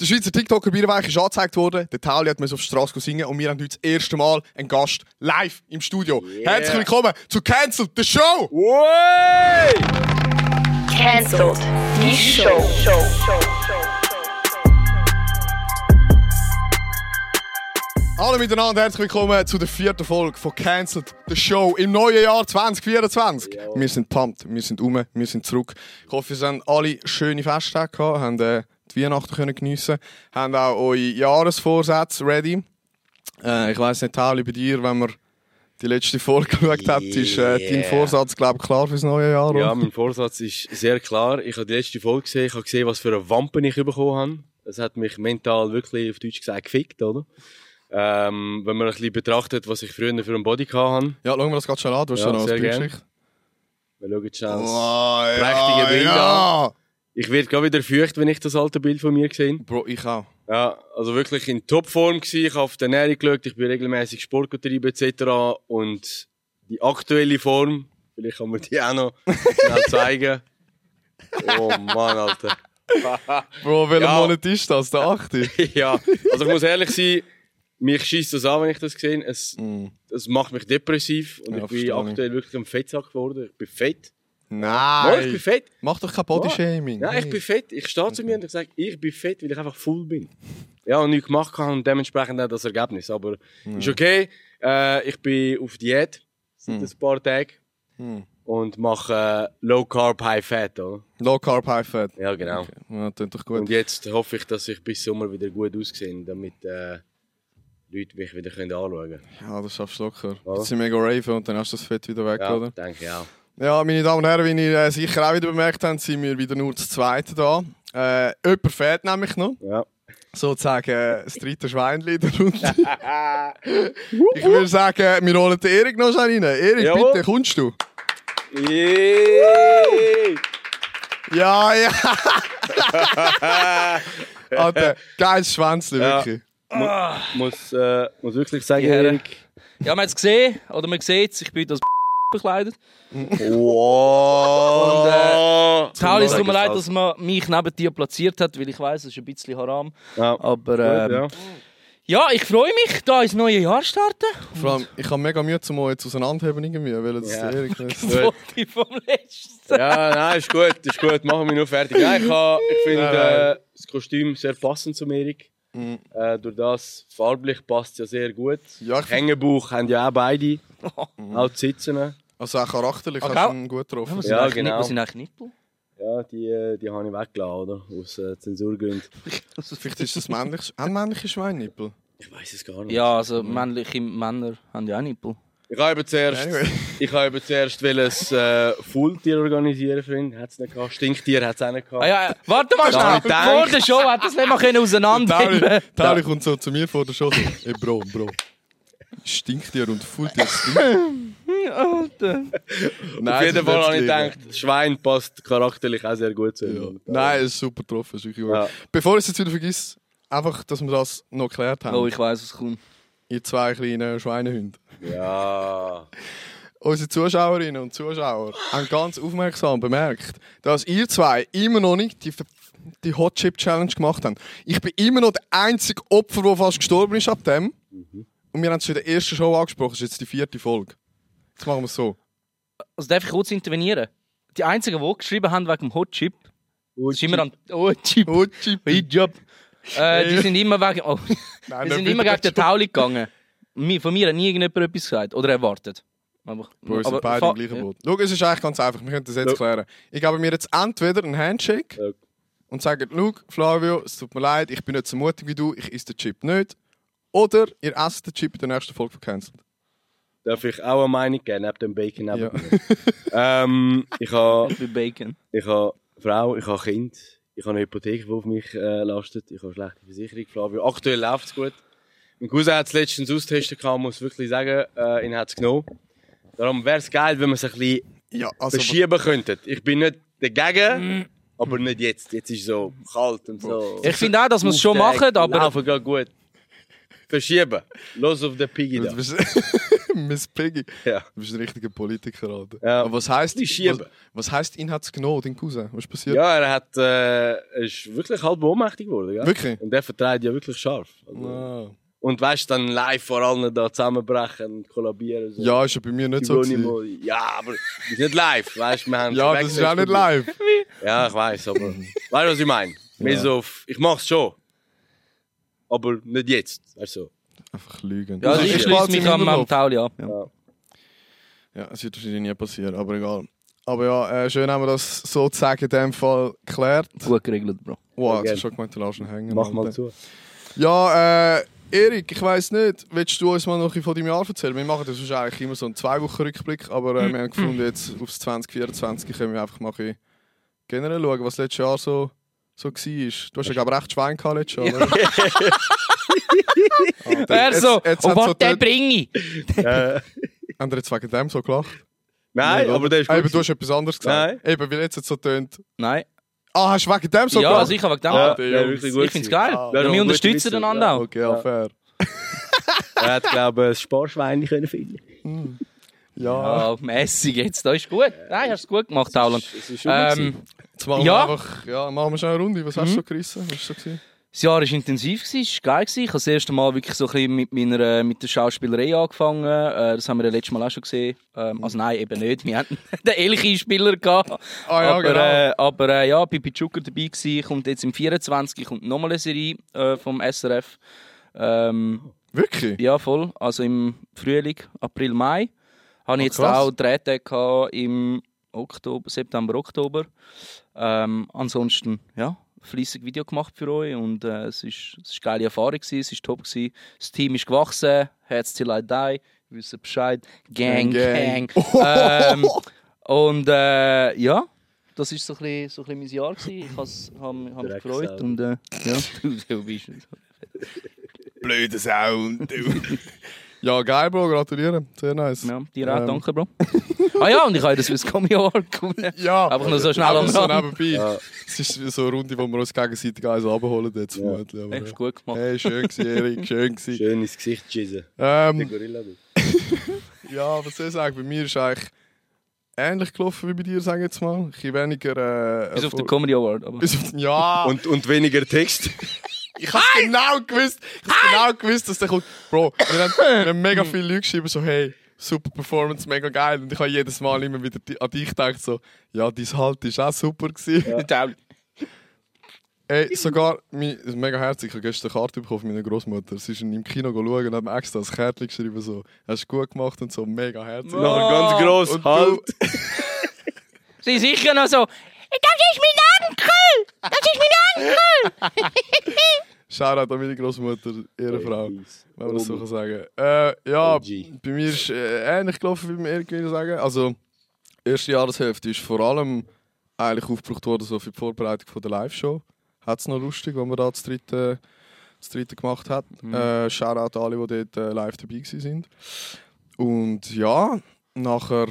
Der Schweizer TikToker Bierweich ist angezeigt worden. Der Tauli hat mir auf die Straße singen und wir haben heute das erste Mal einen Gast live im Studio. Yeah. Herzlich willkommen zu Cancel the Show! Way! Cancelled. Die Show. Hallo miteinander, herzlich willkommen zu der vierten Folge von Cancelled the Show im neuen Jahr 2024. Wir sind pumped, wir sind um, wir sind zurück. Ich hoffe, ihr habt alle schöne Festtage gehabt, haben äh, die Weihnachten können geniessen, haben auch eure Jahresvorsätze ready. Äh, ich weiss nicht, Tauli, bei dir, wenn man die letzte Folge geschaut hat, ist äh, dein Yeah. Vorsatz, glaube ich, klar fürs neue Jahr. Ja, oder? mein Vorsatz ist sehr klar. Ich habe die letzte Folge gesehen, ich habe gesehen, was für eine Wampe ich bekommen habe. Das hat mich mental wirklich, auf Deutsch gesagt, gefickt, oder? Ähm, wenn man ein bisschen betrachtet, was ich früher für einen Body hatte. ja, schauen wir das gerade schon an, du hast Ja, schon noch sehr eine. Geschichte. Wir schauen schnell. Oh, prächtige Bild ja. Ich werde gerade wieder feucht, wenn ich das alte Bild von mir sehe. Bro, ich auch. Ja, also wirklich in Topform gewesen. Ich habe auf die Ernährung geschaut, ich bin regelmäßig Sport getrieben etc. Und die aktuelle Form, vielleicht kann man die auch noch schnell zeigen. Oh Mann, Alter. Bro, welcher Ja. Monat ist das? Der 8. ja, also ich muss ehrlich sein, mich schießt das an, wenn ich das sehe. Es, Mm. es macht mich depressiv und Ja, ich bin ich. aktuell wirklich ein Fettsack geworden. Ich bin fett. Nein! Mal, ich bin fett. Mach doch kein Bodyshaming. Nein, ich bin fett. Ich stehe zu mir und ich sage, ich bin fett, weil ich einfach full bin. Ja, und nichts gemacht habe und dementsprechend auch das Ergebnis. Aber ist okay. Äh, ich bin auf Diät seit ein paar Tagen Hm. und mache äh, Low Carb, High Fat. Oder? Low Carb, High Fat. Ja, genau. Ja, klingt doch gut. Und jetzt hoffe ich, dass ich bis Sommer wieder gut aussehe, damit äh, Leute mich wieder können anschauen können. Ja, das schaffst du locker. Ja. Jetzt sind mega raven und dann hast du das Fett wieder weg, Ja, oder? denke ich auch. Ja, meine Damen und Herren, wie ihr äh, sicher auch wieder bemerkt habt, sind wir wieder nur das Zweite da. Äh, jemand fehlt nämlich noch. Ja. Sozusagen äh, das dritte Schweinchen in der Runde. ich würde sagen, wir holen den Erik noch schnell rein. Erik, Jawohl. bitte, kommst du? Yay! Ja, ja. Alter, geiles Schwänzchen, Ja. wirklich. muss, äh, muss wirklich sagen, Ja. Erik. Ja, man hat es gesehen, oder man sieht es, ich bin als bekleidet. Wow! Paul, es tut mir leid, dass man mich neben dir platziert hat, weil ich weiß, es ist ein bisschen haram. Ja. Aber ähm, ja. ja. ich freue mich, da ins neue Jahr starten. Vor allem, ich habe mega Mühe, zum euch jetzt auseinanderheben irgendwie, weil das Ja. Erik nicht. Vom letzten. ja, nein, ist gut, ist gut. Machen wir nur fertig. Nein, ich, ich finde äh, das Kostüm sehr passend zum Erik. Mhm. Äh, durch das farblich passt es ja sehr gut. Ja, Hängebuch haben ja auch beide. Auch die Sitzen. Also auch charakterlich Okay. hast du ihn gut getroffen. Ja, eigentlich genau. Nicht, was sind eigentlich Nippel? Ja, die, äh, die habe ich weggelassen, oder? Aus äh, Zensurgründen. Vielleicht ist das männlich, ein männlicher Schweinnippel. Ich weiß es gar nicht. Ja, also männliche Männer haben ja auch Nippel. Ich habe eben zuerst, Anyway. ich habe eben zuerst will ein äh, Fulltier organisieren ihn. Hat es nicht gehabt. Stinktier hat es auch nicht gehabt. Ah, ja, warte mal schnell, vor der Show hat das nicht mal können auseinanderheben Tauli, Tauli kommt so zu mir vor der Show. Ey, Bro, Bro. Stinkt dir und fühlt dir stinkt. Alter. Nein, Auf jeden Fall habe ich gedacht, Schwein passt charakterlich auch sehr gut zu ihm. Ja. Nein, es ist super getroffen. ist. Ja. Bevor ich es jetzt wieder vergesse, einfach, dass wir das noch geklärt haben. Oh, ich weiß, was kommt. Ihr zwei kleinen Schweinehunde. Ja. Unsere Zuschauerinnen und Zuschauer haben ganz aufmerksam bemerkt, dass ihr zwei immer noch nicht die, die Hot Chip Challenge gemacht habt. Ich bin immer noch der einzige Opfer, der fast gestorben ist ab dem. Und wir haben es schon in der ersten Show angesprochen, das ist jetzt die vierte Folge. Jetzt machen wir es so. Also darf ich kurz intervenieren? Die einzigen, die geschrieben haben wegen dem Hot Chip, das ist immer an Hot Chip, Hot Chip. Hot Job. Äh, die Ey. sind immer wegen, oh, Nein, die sind immer gegen den Tauli gegangen. Von mir hat nie irgendjemand etwas gesagt oder erwartet. Aber, Bro, wir sind aber- beide im gleichen Boot. Schau, es ist eigentlich ganz einfach, wir können das jetzt Ja. klären. Ich gebe mir jetzt entweder einen Handshake Ja. und sage, schau, Flavio, es tut mir leid, ich bin nicht so mutig wie du, ich esse den Chip nicht. Oder ihr esst den Chip in der nächsten Folge von Cancelled. Darf ich auch eine Meinung geben, neben dem Bacon? Neben Ja. ähm, ich habe Ich bin Bacon. ich habe Frau, ich habe Kind, ich habe eine Hypothek, die auf mich äh, lastet, ich habe eine schlechte Versicherung, Flavio. Aktuell läuft es gut. Mein Cousin hat es letztens austesten können, muss wirklich sagen, äh, ihn hat es genommen. Darum wäre es geil, wenn wir es ein bisschen Ja, also, verschieben könnten. Ich bin nicht dagegen, aber nicht jetzt. Jetzt ist es so kalt und so. Ich finde auch, dass wir es schon machen, aber Laufen gerade gut. Verschieben. Los auf den Piggy da. Miss Piggy. Ja. Du bist ein richtiger Politiker, Alter. Ja. Aber was heisst, was, was heisst, ihn hat's genommen, dein Cousin? Was ist passiert? Ja, er hat, äh, er ist wirklich halb ohnmächtig geworden. Gell? Wirklich? Und der vertreibt ja wirklich scharf. Also, Ah. Und weißt du, dann live vor allen da zusammenbrechen und kollabieren. So. Ja, ist ja bei mir nicht so. Ja, aber ist nicht live. Weißt du, wir haben Ja, das ist auch nicht live. Ja, ich weiß, aber. weißt du, was ich meine? Mehr so ich mach's schon. Aber nicht jetzt. Weißt du? so. Einfach lügen. Ja, also ich schließe mich am. Tauli ab. Ja. Ja. Ja, es wird wahrscheinlich nie passieren, aber egal. Aber ja, äh, schön haben wir das sozusagen in dem Fall geklärt. Gut geregelt, Bro. Wow, jetzt hast schon gemeint, du lässt ihn hängen. Mach mal Alter. zu. Ja, äh, Erik, ich weiss nicht, willst du uns mal noch ein bisschen von deinem Jahr erzählen? Wir machen das wahrscheinlich immer so einen zwei Wochen Rückblick, aber äh, wir haben gefunden, jetzt aufs 2024 können wir einfach mal ein bisschen generell schauen, was letztes Jahr so, so war. Du hast ja, glaube ich, recht Schwein gehabt letztes Jahr, oder? Alter, Wer jetzt- so? jetzt Und hat's was so der dort- bringe ich? Äh, Haben wir jetzt wegen dem so gelacht? nein, Nicht, aber der ist Ah, gut. Eben, du hast etwas anderes gesagt. Eben, weil jetzt es so tönt. Nein. Ah, hast du wegen dem so ja, gelacht? also ich habe wegen dem. ja, wirklich gut. ich finde es geil. Ah. Ja, Ja, wir unterstützen einander ja. auch. Okay, ja, fair. Er hat, glaube ich, ein Sparschwein können finden. Ja, Ja, mässig jetzt. Das ist gut. Nein, hast du gut gemacht, Tauland. Es ist schon Ähm, jetzt machen Ja. wir einfach, ja, machen wir schnell eine Runde. Was hast du so gerissen? Was ist so das Jahr war intensiv, es war geil. Ich habe das erste Mal wirklich so ein bisschen mit, meiner, mit der Schauspielerei angefangen. Äh, das haben wir ja letztes Mal auch schon gesehen. Ähm, also nein, eben nicht. Wir hatten den ehrlichen Spieler gehabt. Ah ja, aber genau. äh, aber äh, ja, Pipi Zucker dabei gewesen. Kommt jetzt im 24. kommt nochmal eine Serie äh, vom SRF. Ähm, Wirklich? ja, voll. Also im Frühling, April, Mai. Habe ich jetzt krass. auch Drehtage gehabt im Oktober, September, Oktober. Ähm, ansonsten, ja, fließig Video gemacht für euch und äh, es ist, es ist eine geile Erfahrung gewesen, es ist top gewesen. Das Team ist gewachsen, Herz till I die, wissen Bescheid, Gang, Gang, Gang. ähm, und äh, ja, das ist so ein bisschen, so ein bisschen mein Jahr gewesen. Ich habe hab, hab mich gefreut und äh, ja, du, du bist Blöder Sound, du. ja, geil, Bro, gratuliere. Sehr nice. ja, dir auch, Ähm. danke, Bro. Ah ja, und ich habe das fürs Comedy Award gewonnen. Ja, Einfach nur so schnell aber am so nebenbei. Ja. Es ist so eine Runde, wo wir uns gegenseitig eins abholen jetzt Ja. vermutlich. Aber, Hast du gut gemacht. Hey, schön gewesen, Erik, schön gewesen. Schön ins Gesicht schießen. Der Ähm, Gorilla. du. ja, was soll ich sagen? Bei mir ist eigentlich ähnlich gelaufen wie bei dir, sage ich jetzt mal. Ein bisschen weniger... Äh, Bis auf den Comedy Award. Aber. Bis auf den... Ja! Und, und weniger Text. Ich hab's genau gewusst. Ich hab's genau gewusst, dass der kommt. Bro, wir haben, wir haben mega viele Leute geschrieben, so, hey, super Performance, mega geil. Und ich habe jedes Mal immer wieder an dich gedacht, so, ja, dein Halt ist auch super gewesen. Ey, sogar, mein, mega herzig, ich habe gestern eine Karte bekommen von meiner Großmutter. Sie ist im Kino schauen und hat mir extra das Kärtchen geschrieben, so, hast du gut gemacht und so, mega herzig. Nachher ganz gross. Und du- halt. Sie ist sicher noch so. Das ist mein Onkel! Das ist mein Onkel! Shoutout an meine Großmutter, Ehrenfrau. Peace. wenn man das so kann sagen äh, Ja, OG. bei mir ist äh, ähnlich gelaufen wie Erik, würde ich sagen. Also, die erste Jahreshälfte ist vor allem eigentlich aufgebraucht worden so für die Vorbereitung von der Live-Show. Hat es noch lustig, wenn wir da das dritte, das dritte gemacht hat. Äh, Shoutout an alle, die dort äh, live dabei sind. Und ja, nachher...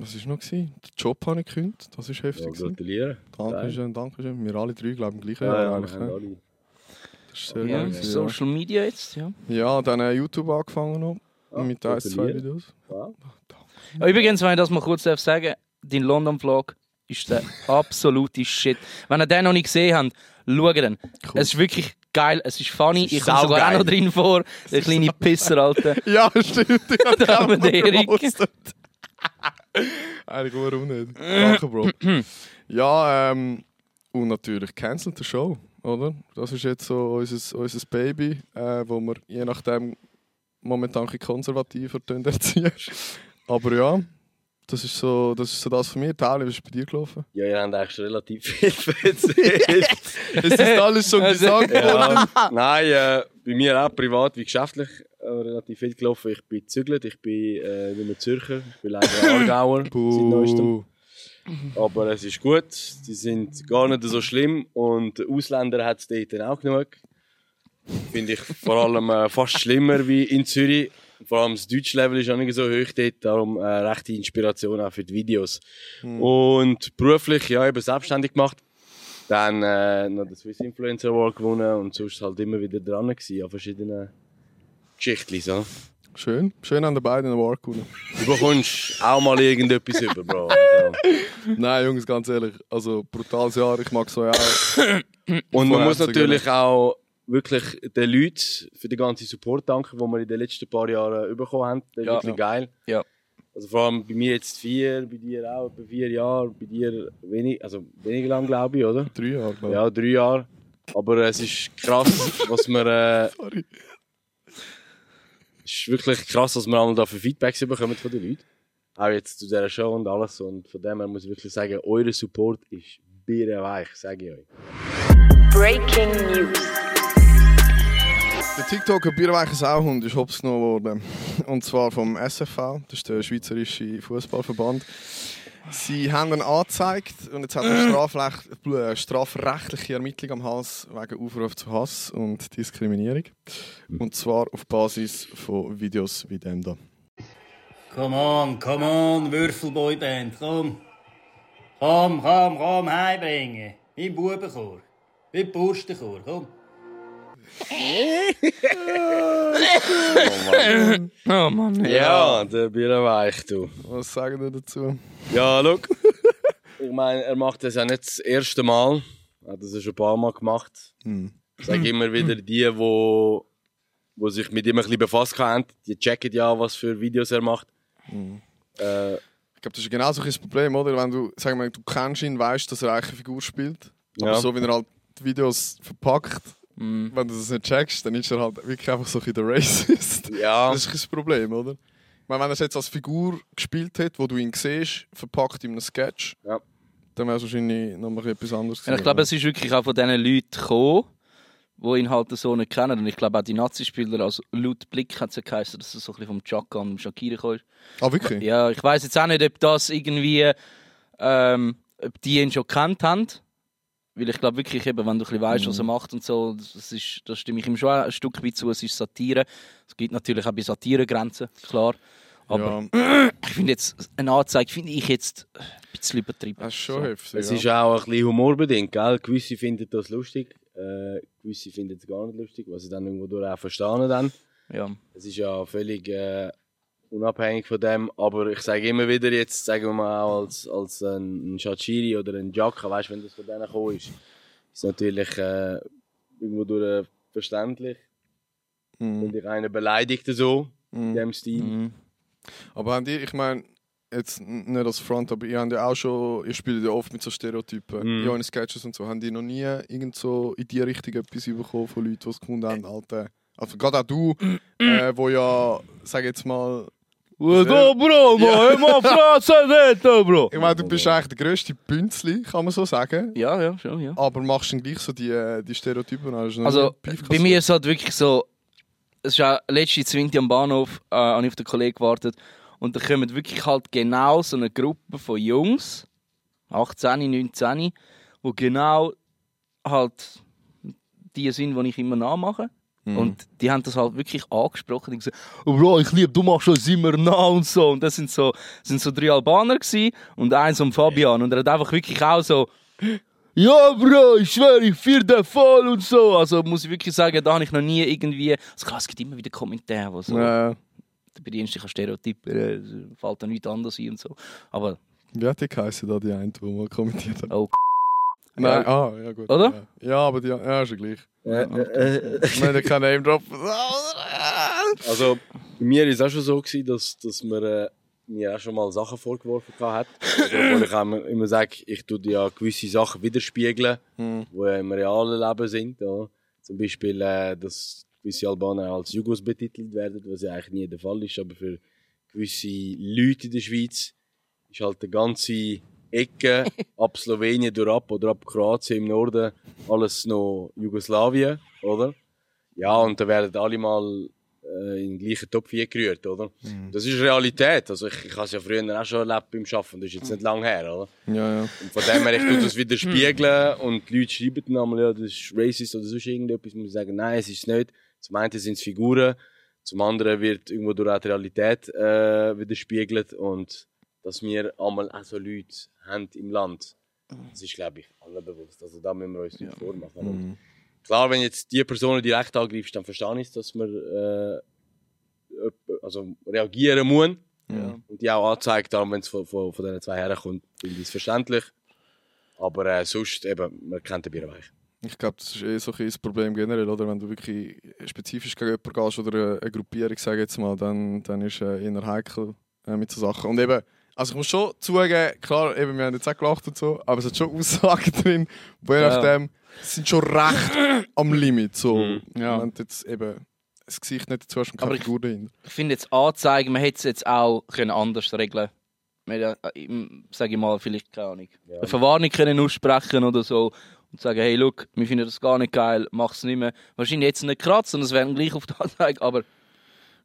Was war noch? Gewesen? Den Job habe ich gekündigt. Das ist heftig. Ja, gratuliere. Dankeschön, Dankeschön. Wir alle drei, glaube ich, im gleichen Ja, Jahr. ja, eigentlich, wir haben ne? alle. Das ist sehr Ja, geil ja. Social Media jetzt, ja. Ja, dann äh, YouTube angefangen noch. Ah, mit ein, zwei gratuliere. Videos. Wow. Ja, Übrigens, wenn ich das mal kurz darf sagen dein London-Vlog ist der absolute Shit. Wenn ihr den noch nicht gesehen habt, schaut den. Es ist wirklich geil, es ist funny. ist ich komme sogar auch saugeil. noch drin vor. Der kleine Pisser, Alter. Ja, stimmt. Ich hab Der arme auch Erik. Eigentlich nur unnötig. Danke, Bro. ja, ähm, und natürlich cancelt the Show, oder? Das ist jetzt so unser, unser Baby, äh, wo wir je nachdem momentan ein konservativer erziehen. Aber ja, das ist so das, ist so das von mir. Tali, was ist bei dir gelaufen? Ja, ihr habt eigentlich schon relativ viel erzählt. Es ist alles schon Also- gesagt worden. ja. Nein, äh, bei mir auch privat wie geschäftlich äh, relativ viel gelaufen. Ich bin gezügelt, ich bin äh, nicht mehr Zürcher, ich bin leider Aargauer seit neuestem. Buh. Aber es ist gut, die sind gar nicht so schlimm und Ausländer hat es dort auch genug. Finde ich vor allem äh, fast schlimmer wie in Zürich. Vor allem das deutsche Level ist auch nicht so hoch dort, darum äh, rechte Inspiration auch für die Videos. Und beruflich, ja, eben selbstständig gemacht. Dann äh, noch den Swiss Influencer Award gewonnen und sonst halt immer wieder dran gewesen an verschiedenen Geschichten. So. Schön. Schön an den beiden Award gewonnen. Du bekommst auch mal irgendetwas über, Bro. Also. Nein, Jungs, ganz ehrlich. Also, brutales Jahr. Ich mag so ja auch. Und man muss natürlich auch wirklich den Leuten für den ganzen Support danken, den wir in den letzten paar Jahren bekommen haben. Das ist Ja. wirklich geil. Ja. Also vor allem bei mir jetzt vier, bei dir auch etwa vier Jahre, bei dir wenig, also weniger lang glaube ich, oder? Drei Jahre, glaub ich. Ja, drei Jahre. Aber es ist krass, was wir. Äh, Sorry. Es ist wirklich krass, was wir einmal da für Feedbacks bekommen von den Leuten. Auch jetzt zu dieser Show und alles. Und von dem her muss ich wirklich sagen, euer Support ist birrenweich, sage ich euch. Breaking News. Der TikToker Bierweicher Sauhund ist hops genommen worden. Und zwar vom SFV, das ist der Schweizerische Fußballverband. Sie haben ihn angezeigt und jetzt hat er äh, strafrechtliche Ermittlung am Hals wegen Aufruf zu Hass und Diskriminierung. Und zwar auf Basis von Videos wie dem da. Come on, come on, Würfelboyband, komm. Komm, komm, komm, heimbringen. Im Bubenchor. Im Burstenchor, komm. Oh Mann. Ja, der Birrenweich, du. Was sagen Sie dazu? Ja, schau. ich meine, er macht das ja nicht das erste Mal. Er hat das ja schon ein paar Mal gemacht. Hm. Ich sage immer wieder, die, wo, wo sich mit ihm ein bisschen befasst haben, die checken ja, was für Videos er macht. Äh, Ich glaube, das ist genau so ein Problem, oder? Wenn du, sagen wir, du kennst ihn, weißt, dass er eigentlich eine Figur spielt. Aber Ja. so wie er halt die Videos verpackt, Mhm. wenn du das nicht checkst, dann ist er halt wirklich einfach so ein bisschen der Racist. ja, Das ist ein Problem, oder? Ich meine, wenn er es jetzt als Figur gespielt hat, wo du ihn siehst, verpackt in einem Sketch, Ja. dann wäre es wahrscheinlich noch mal etwas anderes Ja, ich glaube, es ist wirklich auch von diesen Leuten gekommen, die ihn halt so nicht kennen. Und ich glaube auch die Nazi-Spieler, also laut Blick hat es ja geheißen, dass er so ein bisschen vom Chaka und dem Shakira ist. Ah, wirklich? Ja, ich weiß jetzt auch nicht, ob das irgendwie, ähm, ob die ihn schon kennt haben. Weil ich glaube wirklich, eben, wenn du ein bisschen weißt, was er macht und so, das, ist, das stimme ich ihm schon ein Stück weit zu. Es ist Satire. Es gibt natürlich auch bei Satire Grenzen, klar. Aber ja, ich finde jetzt, eine Anzeige finde ich jetzt ein bisschen übertrieben. das ist schon heftig. es ja. ist auch ein bisschen humorbedingt, gell? Gewisse finden das lustig, äh, gewisse finden es gar nicht lustig, was sie dann irgendwo durch auch verstehen dann. Ja. Es ist ja völlig äh, unabhängig von dem, aber ich sage immer wieder jetzt, sagen wir mal auch als, als ein, Shachiri oder ein Jacka, weißt du, wenn das von denen gekommen ist, ist natürlich äh, irgendwo durch äh, verständlich. Mhm. Wenn dich einer beleidigt so, in Mhm. dem Stil. Mhm. Aber haben die, ich meine, jetzt nicht als Front, aber ihr habt ja auch schon, ihr spielt ja oft mit so Stereotypen, Mhm. ja in Sketches und so. Haben die noch nie irgend so in die Richtung etwas bekommen von Leuten, die es gefunden haben, Alter? Also gerade auch du, äh, wo ja, sag jetzt mal, da, Bro, Ja. Immer Fresse nicht, Bro. ich meine, du bist eigentlich der grösste Bünzli, kann man so sagen. Ja, ja, schon, ja. Aber machst dann gleich so die, äh, die Stereotypen? Also, Beef bei mir ist es halt wirklich so, es ist auch letzte Zwinti am Bahnhof, äh, habe ich auf den Kollegen gewartet und da kommen wirklich halt genau so eine Gruppe von Jungs, 18, 19, wo genau halt die sind, die ich immer nachmache. Und die haben das halt wirklich angesprochen. Die haben gesagt, oh Bro, ich liebe, du machst uns immer nach und so. Und das sind so, das sind so drei Albaner gewesen und eins um Fabian. Und er hat einfach wirklich auch so, ja, Bro, ich schwöre, ich führe den voll und so. Also muss ich wirklich sagen, da habe ich noch nie irgendwie. Also klar, es gibt immer wieder Kommentare, wo so. Ja, Du bedienst dich an Stereotypen, äh, es fällt da nichts anderes ein und so. Aber, wie hat die geheißen, da die eine, die mal kommentiert hat? oh, Nein, Ja. ah, ja gut. Oder? Ja, ja aber die, ja, ist ja gleich. Äh, äh, Ich meine, kein Name drop. Also, bei mir war es auch schon so, gewesen, dass, dass man äh, mir auch schon mal Sachen vorgeworfen hat. Also, wo ich auch immer, immer sage, ich tue dir ja gewisse Sachen widerspiegeln, Hm. die im realen Leben sind. Ja. Zum Beispiel, äh, dass gewisse Albaner als Jugos betitelt werden, was ja eigentlich nie der Fall ist. Aber für gewisse Leute in der Schweiz ist halt die ganze Ecke ab Slowenien durch ab oder ab Kroatien im Norden alles noch Jugoslawien, oder? Ja, und da werden alle mal äh, in den gleichen Topf gerührt, oder? Das ist Realität. Also ich, ich habe es ja früher auch schon erlebt beim Arbeiten, das ist jetzt nicht lang her, oder? Ja, ja. Und von dem her, ich tue das wieder spiegeln und die Leute schreiben dann einmal, ja, das ist racist oder sonst irgendetwas, muss ich sagen, nein, es ist es nicht. Zum einen sind es Figuren, zum anderen wird irgendwo durch auch die Realität äh, widerspiegelt und dass wir einmal auch so Leute haben im Land, Das ist, glaube ich, allen bewusst. Also da müssen wir uns nicht vormachen. Mhm. Klar, wenn jetzt die Person direkt angreifst, dann verstehe ich es, dass man äh, also reagieren muss. Und die auch anzeigt, wenn es von, von, von diesen zwei Herren kommt, finde ich es verständlich. Aber äh, sonst, eben, man kennt den Bierweich. Ich glaube, das ist eh so ein das Problem generell, oder? Wenn du wirklich spezifisch gegen jemanden gehst oder eine, eine Gruppierung, sage jetzt mal, dann, dann ist äh, eher heikel äh, mit so Sachen. Und eben, also ich muss schon zugeben, klar, eben, wir haben jetzt auch gelacht und so, aber es hat schon Aussagen drin, wo je Ja. nachdem, sind schon recht am Limit. So. Mhm. Ja. Du jetzt eben das Gesicht nicht dazu hast und Aber keine ich- Figur dahinter. Ich finde jetzt Anzeigen, man hätte es jetzt auch können anders regeln können. Sage ich mal, vielleicht keine Ahnung. Ja. Eine Verwarnung können aussprechen oder so und sagen, hey, look, wir finden das gar nicht geil, mach's nicht mehr. Wahrscheinlich jetzt nicht kratzen, das wäre gleich auf der Anzeige, aber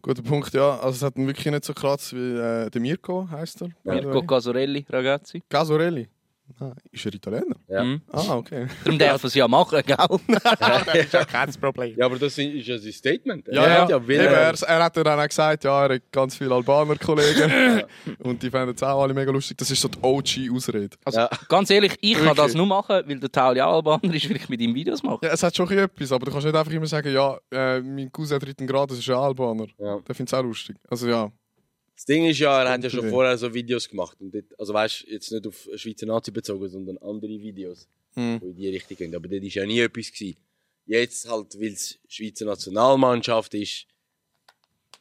Guter Punkt, ja. Also es hat ihn wirklich nicht so kratzt wie äh, der Mirko, heisst er. Mirko. Casorelli, ragazzi. Gasorelli. Ah, ist er Italiener? Ja. Mhm. Ah, okay. Darum darf er es ja machen, gell? das ist ja kein Problem. Ja, aber das ist ja sein Statement. Ja, Er ja. hat ja Eben, er, er hat ja dann auch gesagt, ja, er hat ganz viele Albaner-Kollegen. und die fanden es auch alle mega lustig. Das ist so die OG-Ausrede. Also, Ja. ganz ehrlich, ich kann das nur machen, weil der Tauli auch Albaner ist, weil ich mit ihm Videos mache. Ja, es hat schon ein bisschen etwas, aber du kannst nicht einfach immer sagen, ja, äh, mein Cousin dritten Grad, das ist ein Albaner. Ja. Der findet es auch lustig. Also ja. Das Ding ist ja, er hat ja schon vorher so Videos gemacht. Und dort, also weißt jetzt nicht auf Schweizer Nazi bezogen, sondern andere Videos, Mhm. die in die Richtung gehen. Aber dort war ja nie etwas. Gewesen. Jetzt halt, weil es Schweizer Nationalmannschaft ist,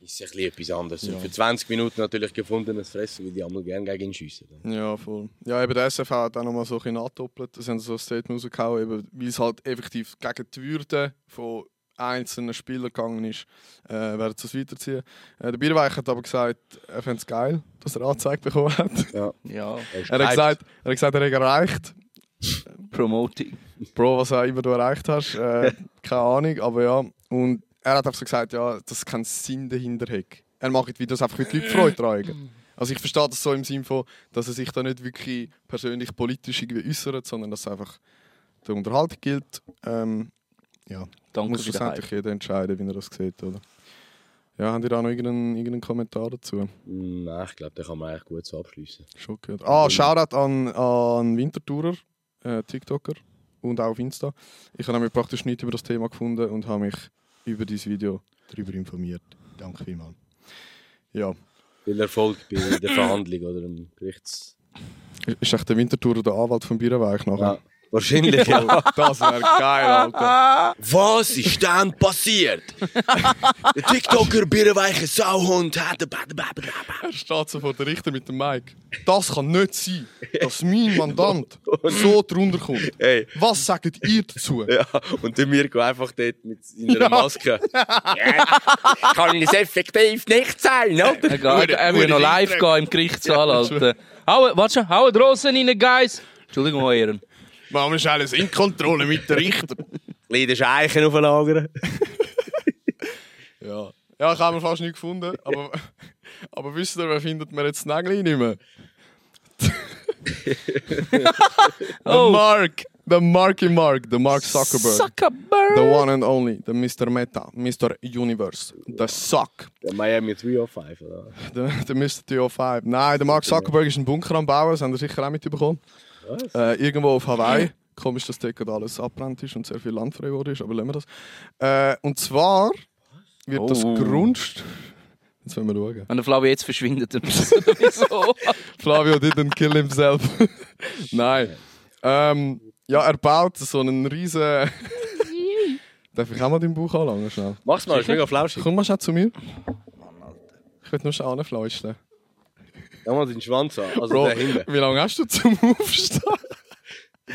ist es ein bisschen etwas anderes. Ja. Für 20 Minuten natürlich gefundenes Fressen, weil die einmal gerne gegen ihn schiessen. Ja, voll. Ja, eben der SFV hat auch nochmal so ein bisschen angedoppelt. Das haben sie so ein Statement rausgehauen, eben, weil es halt effektiv gegen die Würde von einzelnen Spielern gegangen ist, äh, werden sie es weiterziehen. Äh, der Bierweich hat aber gesagt, er fände es geil, dass er Anzeige bekommen hat. Ja. Ja, Er hat gesagt, er hat gesagt, er hat erreicht. Promoting. Bro, was auch immer du erreicht hast, äh, keine Ahnung, aber ja. Und er hat einfach so gesagt, ja, dass es keinen Sinn dahinter hat. Er macht Videos einfach, wie die Leute Freude tragen. Also ich verstehe das so im Sinne von, dass er sich da nicht wirklich persönlich politisch irgendwie äußert, sondern dass es einfach der Unterhaltung gilt. Ähm, ja, Danke muss schlussendlich jeder entscheiden, wie er das sieht, oder? Ja, haben ihr da noch irgendeinen, irgendeinen Kommentar dazu? Mm, Nein, ich glaube, den kann man eigentlich gut so abschließen. Schon gehört. Ah, Shoutout an, an Wintertourer, äh, TikToker und auch auf Insta. Ich habe nämlich praktisch nichts über das Thema gefunden und habe mich über dieses Video darüber informiert. Danke vielmals. Ja. Viel Erfolg bei der Verhandlung oder im Gerichts. Ist echt der Wintertourer der Anwalt von Bierenweich nachher? Ja, wahrscheinlich, ja. Das wäre geil, Alter. Was ist dann passiert? Der TikToker Bierweiche Sauhund hat. Er steht so vor der Richter mit dem Mic. Das kann nicht sein, dass mein Mandant so drunter kommt. Hey, Was sagt ihr dazu? ja, und der Mirko einfach dort mit seiner Maske. Kann es effektiv nicht sein, oder? Er, geht, er will noch live gehen im Gerichtssaal, Alter. Hau, warte schon, hau draußen rein, Guys. Entschuldigung, Euer Ehren. Warum ist alles in Kontrolle mit der Richter? Leider Scheichen auflagern. Ja. Ja, ich habe fast nicht gefunden. Aber, aber wisst ihr, wer findet mir jetzt das Nägel nicht mehr? Oh. Mark. Der Marky Mark. Der Mark Zuckerberg. Zuckerberg. The one and only. Der Mr. Meta. Mr. Universe. Der Suck. Der Miami 305, oder? Der, der Mr. 305. Nein, der Mark Zuckerberg ist einen Bunker am Bauen. Das haben wir sicher auch mitbekommen. Äh, irgendwo auf Hawaii. Komisch, dass dort gerade alles abbrennt ist und sehr viel Land frei wurde, aber lassen wir das. Äh, und zwar wird das Oh. Grundstück. Jetzt wollen wir schauen. Wenn der Flavio jetzt verschwindet, dann wieso? Flavio didn't kill himself. Nein. Ähm, ja, er baut so einen riesen. Darf ich auch mal deinen Bauch anlangen, schnell? Mach's mal, ist mega flauschig. Komm mal schnell zu mir. Ich will nur schnell anflauschen. Schau mal den Schwanz an. Also Bro, der hinten. wie lange hast du zum Aufstehen?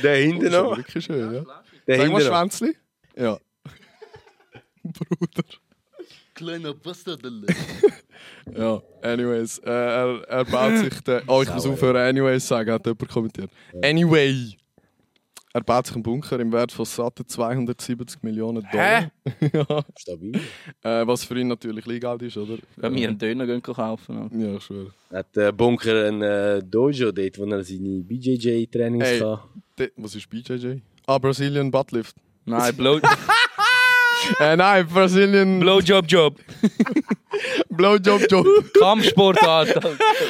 Der hinten Das ist noch. wirklich schön, ja. Der Sag mal. Schwänzli. Ja. Bruder. Kleiner Bastardelle. Ja, anyways. Äh, er, er baut sich den. Oh, ich muss aufhören, anyways sagen, hat jemand kommentiert. Anyway. Er baut sich einen Bunker im Wert von satte 270 Millionen Dollar. ja. Stabil. Äh, was für ihn natürlich Legal ist, oder? Wenn wir einen Döner gehen kaufen. Ja, ich schwöre. Hat der Bunker ein äh, Dojo dort, wo er seine BJJ-Trainings Ey. kann. De- Was ist BJJ? Ah, Brazilian Buttlift. Nein, Blow... Äh, nein, Brazilian Blowjob Job. Blowjob Job. Kampfsportart.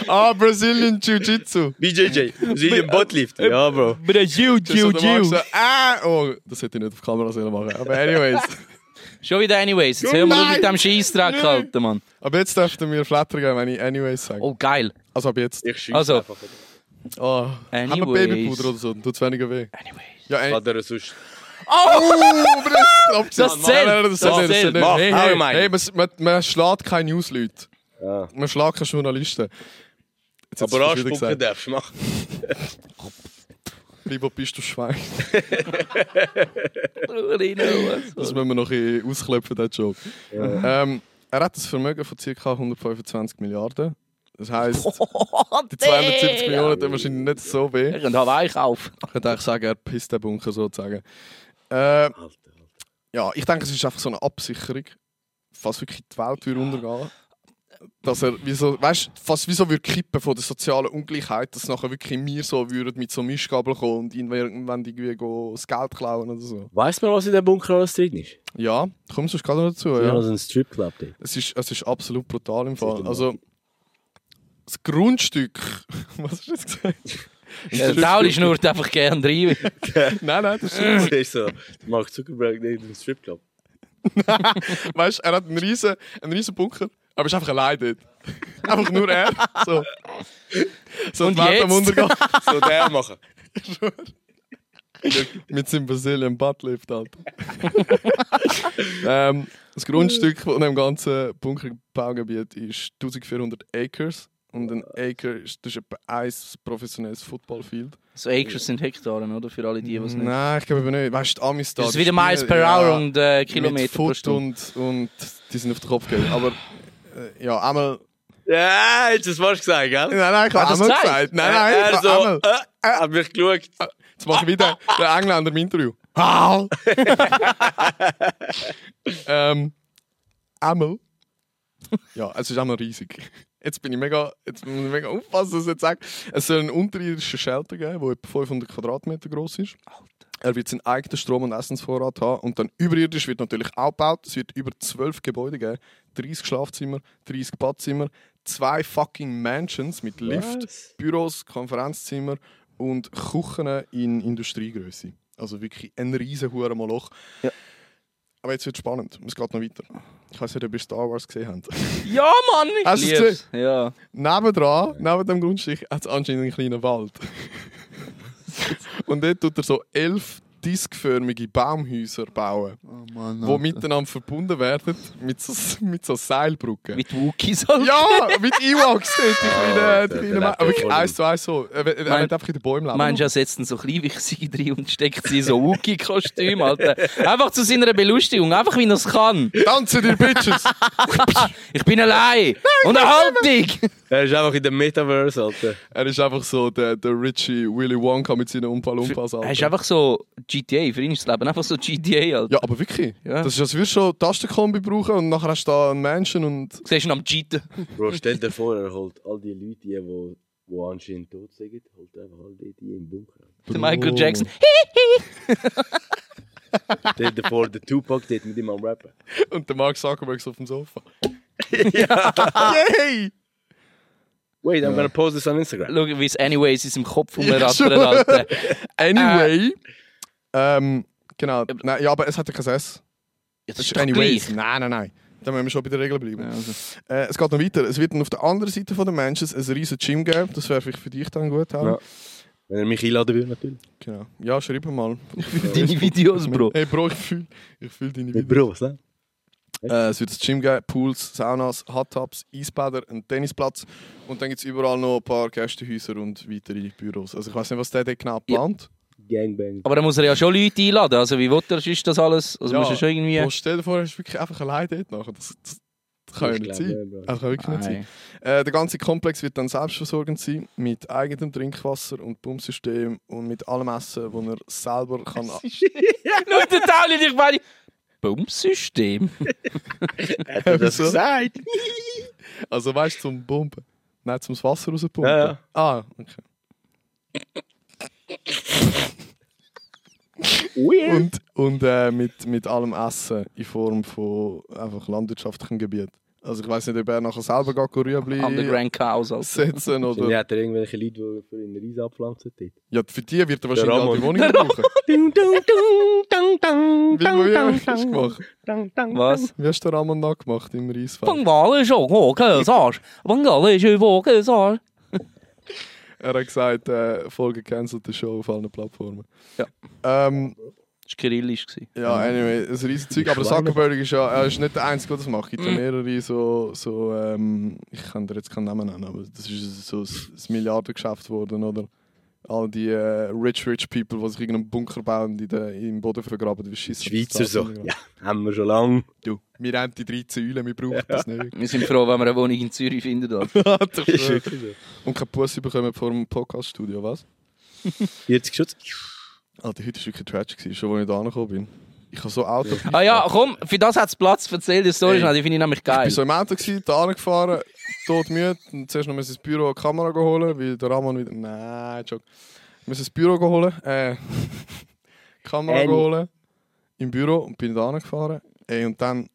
Ah, Brazilian Jiu-Jitsu. BJJ, Brazilian Buttlift. Ja, Bro. Brasil, der Marc so, ah, oh, das hätte ich nicht auf Kamera sollen machen. Aber anyways. Schon wieder anyways. Jetzt hören wir mit dem Scheissdreck halten, Mann. Aber jetzt dürften wir Flatter geben, wenn ich anyways sage. Oh, geil. Also ab jetzt. Ich schieße Also. einfach. Oh, haben wir Anyways. Babypuder oder so, tut es weniger weh. Anyways. Ja, sonst... Oh, aber das klappt Das zählt. Nein, nein, Das zählt nicht, zählt. Mach, Hey, hey, einen. hey, man, man, man schlägt keine News-Leute. Ja. Man schlägt keine Journalisten. Jetzt hat's Aber wieder anspucken gesagt. darfst du machen. Lieber bist du Schwein. Das müssen wir noch ein bisschen ausklopfen, den Joke. Ähm, er hat ein Vermögen von ca. 125 Milliarden. Das heisst, die 270 Millionen tun wahrscheinlich nicht so weh. Ich könnte Hawaii kaufen. Ich könnte eigentlich sagen, er pisst den Bunker sozusagen. Äh, ja, ich denke, es ist einfach so eine Absicherung, falls wirklich die Welt würde untergehen dass er, wie so, weißt, fast wie so würde kippen von der sozialen Ungleichheit, dass nachher wirklich wir so würden mit so Mischgabel kommen und ihn irgendwann irgendwie das Geld klauen oder so. Weißt du was in dem Bunker alles drin ist? Ja, kommst du gerade noch dazu? Ja, Ja. also ein Stripclub dort. Es ist, es ist absolut brutal im Fall. Also, das Grundstück. Was hast du jetzt gesagt? Der Tauli schnurrt einfach gerne rein. nein, nein, das ist Das ist so, Mark Zuckerberg nicht im Stripclub. Weißt du, er hat einen riesen, einen riesen Bunker, aber ist einfach allein dort. einfach nur er. So. So Und die Welt am jetzt? Untergang. So der machen. Mit seinem Brazilian Buttlift, Alter. ähm, das Grundstück von dem ganzen Bunkerbaugebiet ist 1400 Acres. Und ein Acre ist, das ist etwa ein professionelles Footballfield. So Acres sind Hektaren, oder? Für alle die, die es nicht. Nein, ich glaube nicht. Weißt du, Amis da. Das ist die wieder Miles per Hour ja, und äh, mit Kilometer pro Stunde. und, und die sind auf den Kopf gegangen. Aber äh, ja, einmal. Ja, hast du fast gesagt, gell? Nein, nein, ich habe einmal gesagt? gesagt. Nein, nein, ich er habe so, einmal. äh, hat mich geschaut. Jetzt mache ich wieder den Engländer im Interview. Hal! ähm, einmal. Ja, es ist einmal riesig. Jetzt bin ich mega, jetzt muss ich mega aufpassen, was ich jetzt sage. Es soll einen unterirdischen Shelter geben, der etwa 500 Quadratmeter groß ist. Er wird seinen eigenen Strom- und Essensvorrat haben. Und dann überirdisch wird natürlich auch gebaut. Es wird über 12 Gebäude geben. 30 Schlafzimmer, 30 Badzimmer, zwei fucking Mansions mit Lift, Was? Büros, Konferenzzimmer und Küchen in Industriegröße. Also wirklich ein riesen Moloch. Ja. Aber jetzt wird es spannend. Es geht noch weiter. Ich weiß nicht, ob ihr Star Wars gesehen habt. Ja, Mann! Ich Hast du es lieb's. Ja. Nebendran, neben dem Grundstück, hat es anscheinend einen kleinen Wald. Und dort tut er so elf diskförmige Baumhäuser bauen, Oh Mann. die miteinander verbunden werden mit so, mit so Seilbrücken. Mit Wookies halt. ja, mit Ewoks dort, der- der wirklich voll. eins zu eins so. Er, er, wird einfach in den Bäumen leben. Meinst du, er setzt so kleinwichsige drin und steckt sie in so Wookie-Kostüm, Alter. Einfach zu seiner Belustigung, einfach wie er es kann. Tanzen die Bitches! Ich bin allein. Unterhaltung. Er ist einfach in dem Metaverse, Alter. er ist einfach so der, der Richie Willy Wonka mit seinen Umpa-Lumpas. Er ist einfach so GTA, für ihn ist das Leben einfach so GTA, Alter. Ja, aber wirklich. Ja. Das ist, als würdest du schon Tastenkombi brauchen und nachher hast du da einen Menschen und... Du siehst ihn am Cheaten. Bro, stell dir vor, er holt all die Leute, die, die, die anscheinend tot sind, holt einfach all die, die im Bunker. Der Michael Jackson. Stell dir vor, der Tupac dort mit ihm am Rappen. Und der Mark Zuckerberg so auf dem Sofa. Yay! Wait, I'm gonna post this on Instagram. Schau, wie es anyways in seinem Kopf Ja, rumrattert, schon. Alter. Anyway. Ähm, genau. Nein, ja, aber es hat ja kein S. Ja, Das ist anyways. Nein, nein, nein. Da müssen wir schon bei der Regel bleiben. Ja, also. Äh, es geht noch weiter. Es wird dann auf der anderen Seite von der Menschen ein riesen Gym geben. Das wäre vielleicht für dich dann gut. Harry. Ja. Wenn er mich einladen will, natürlich. Genau. Ja, schreib mir mal. Deine Videos, Bro. Hey Bro, ich fühle ich fühl deine Mit Videos. Bros, ne? Äh, es wird ein Gym geben, Pools, Saunas, Hot Tubs, Eisbäder, einen Tennisplatz und dann gibt es überall noch ein paar Gästehäuser und weitere Büros. Also ich weiß nicht, was der dort genau Ja. plant. Gangbang. Aber da muss er ja schon Leute einladen. Also wie will er sonst das alles? Also Ja, muss er schon irgendwie... Bro, stell dir vor, er ist wirklich einfach allein dort nachher. Das, das, das kann ja Ich nicht sein. nicht. Das kann wirklich nicht sein. Nein. Äh, der ganze Komplex wird dann selbstversorgend sein, mit eigenem Trinkwasser und Pumpsystem und mit allem Essen, das er selber kann. Schau, der Tauli, ich meine... Bumsystem. Hat er das gesagt? Also weißt du, zum Pumpen. Nein, zum Wasser rauspumpen. Ja, ja. Ah, okay und und äh, mit, mit allem Essen in Form von einfach landwirtschaftlichen Gebiet. Also ich weiß nicht, ob er nachher selber geht Rüebli Underground Cows also. setzen oder... Ja, hat er irgendwelche Leute, die für ihn Reis abpflanzen dort. Ja, für die wird er wahrscheinlich auch die Wohnung brauchen. Dung, dung, dung, dung, dung, Was? Wie hast du Ramon nachgemacht im Reisfeld? Von Wale auch oh, Kösar. Von Wale schon, oh, Kösar. Er hat gesagt, äh, Folge cancelt the show auf allen Plattformen. Ja. Ähm, Das war kyrillisch. ja, anyway, ein riesiges Zeug. Aber Zuckerberg ist ja, er ist nicht der Einzige, der das macht. Es gibt ja mehrere so, so ähm, ich kann dir jetzt keinen Namen nennen, aber das ist so ein Milliardengeschäft geworden, oder? All die äh, rich, rich people, die sich irgendeinen Bunker bauen, die da im Boden vergraben, die. Schweizer so. Ja, haben wir schon lange. Du, wir haben die 13 Eulen, wir brauchen das nicht. Wir sind froh, wenn wir eine Wohnung in Zürich finden. dort. Ist wirklich so. Und keinen Pussy bekommen vor dem Podcaststudio, was? 40 Schutz. Alter, heute war wirklich tragic, gewesen, schon als ich da angekommen bin. Ich habe so Auto. ah ja, komm, für das hat es Platz. Erzähl die Story Ey. schnell, die finde ich nämlich Ich geil. war so im Auto, gewesen, da angefahren, todmüde. Und zuerst noch ins Büro eine Kamera holen, weil der Ramon wieder. Nein, Joke. Wir müssen ins Büro holen. Äh, Kamera Annie. holen. Im Büro und bin da angefahren. Ey, und dann.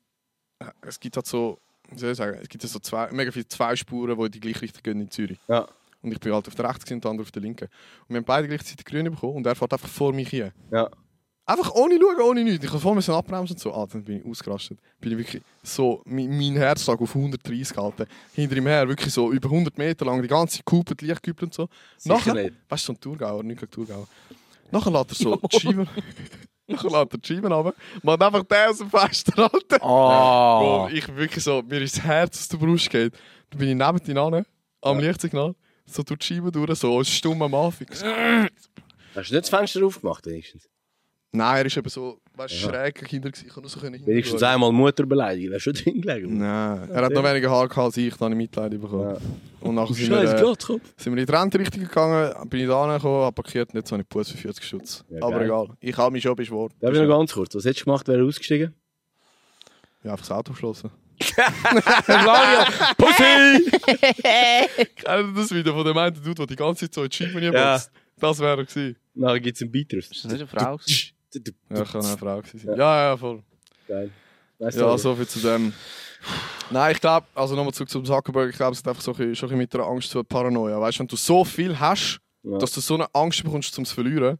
äh, Es gibt halt so. Wie soll ich sagen? Es gibt ja so zwei, mega viele zwei Spuren, die in die gleiche Richtung gehen in Zürich. Ja. Und ich bin halt auf der rechten und der andere auf der linken. Und wir haben beide gleichzeitig grün bekommen und er fährt einfach vor mich hin. Ja. Einfach ohne schauen, ohne nichts. Ich habe vorher müssen abbremsen und so. Ah, dann bin ich ausgerastet. Bin ich wirklich so, mein, mein Herzschlag auf 130 gehalten. Hinter ihm her, wirklich so über 100 Meter lang, die ganze Zeit gehupert, Licht gehupert und so. Sicher Nachher, nicht. weißt du, so ein Tourgauer, nicht gegen Tourgauer. Nachher lässt er so die Scheiben, nachher lässt er die Scheiben runter, macht einfach den aus dem Fenster, Alter. Ah. Bro, ich wirklich so, mir ist das Herz aus der Brust geht. Dann bin ich neben ihm an, am Lichtsignal, so durch die Scheibe durch, so als stummer so, Hast du nicht das Fenster aufgemacht, wenigstens? Nein, er ist eben so, weißt Ja. schräg hinter gewesen. Ich kann nur so können Wenigstens einmal Mutter beleidigen, wärst du drin gelegen. Nein, er hat noch weniger Haare gehabt als ich, dann habe ich Mitleid bekommen. Ja. Und nachher sind wir, äh, sind wir in die Rente-Richtung gegangen, bin ich da angekommen, habe parkiert und jetzt habe ich Puss für 40 Schutz. Ja, Aber geil. egal, ich habe mich schon beschworen. Darf ich noch ganz kurz? Was hättest du gemacht, wäre er ausgestiegen? Ja, einfach das Auto geschlossen. Claudio, Pussy! Kennt ihr das Video von dem einen Dude, der die ganze Zeit so in die Scheibe Ja. Das wäre er gewesen. Nachher gibt es einen Beat draus. Ist das nicht eine Frau? Ja, kann eine Frau sein. Ja, ja, voll. Geil. Weißt Ja, du, so viel zu dem. Nein, ich glaube, also nochmal zurück zum Zuckerberg, ich glaube, es hat einfach so ein bisschen, schon ein bisschen mit der Angst zu Paranoia. Weißt du, wenn du so viel hast, Ja. dass du so eine Angst bekommst, zum zu verlieren,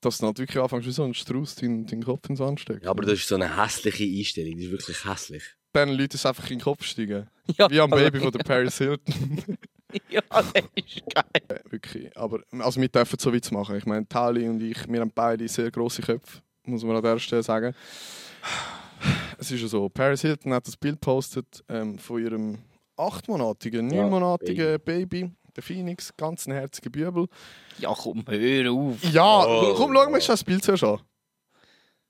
dass du halt wirklich anfängst, wie so ein Strauß deinen, deinen Kopf ins Anstecken. Ja, aber das ist so eine hässliche Einstellung. Das ist wirklich hässlich. Dann Leute es einfach in den Kopf steigen. Ja, Wie am also- Baby von der Paris Hilton. Ja, das ist geil. wirklich. Aber also wir dürfen so Witz machen. Ich meine, Tali und ich, wir haben beide sehr grosse Köpfe, muss man an dieser Stelle sagen. Es ist ja so, Paris Hilton hat das Bild gepostet ähm, von ihrem achtmonatigen, Ja, neunmonatigen Baby. der Phoenix, ganz ein herziger Bübel. Ja, komm, hör auf. Ja, Oh, komm, schau mal das Bild zuerst an.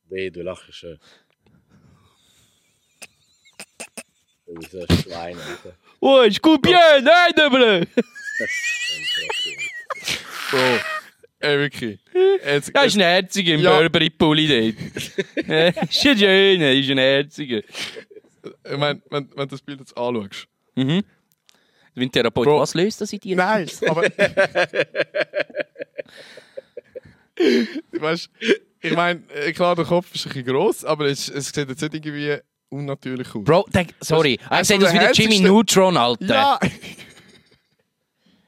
Weh, du lachst schon. So ein Schwein, Alter. Oh, ist gut, bien, nein, Double. Bro, ey, wirklich. Jetzt, Das ist ein Herziger im Ja. Burberry-Pulli dort. Ja, ist ja schön, das ist ein Herziger. ich mein, wenn, wenn du das Bild jetzt anschaust. Mhm. Wie ein Therapeut, Bro. was löst das in dir? Nein, aber. weißt ich meine, klar, der Kopf ist ein bisschen gross, aber es, es sieht jetzt nicht irgendwie unnatürlich aus. Bro, denk, sorry, er Also sieht aus wie der Jimmy Neutron, Alter. Ja!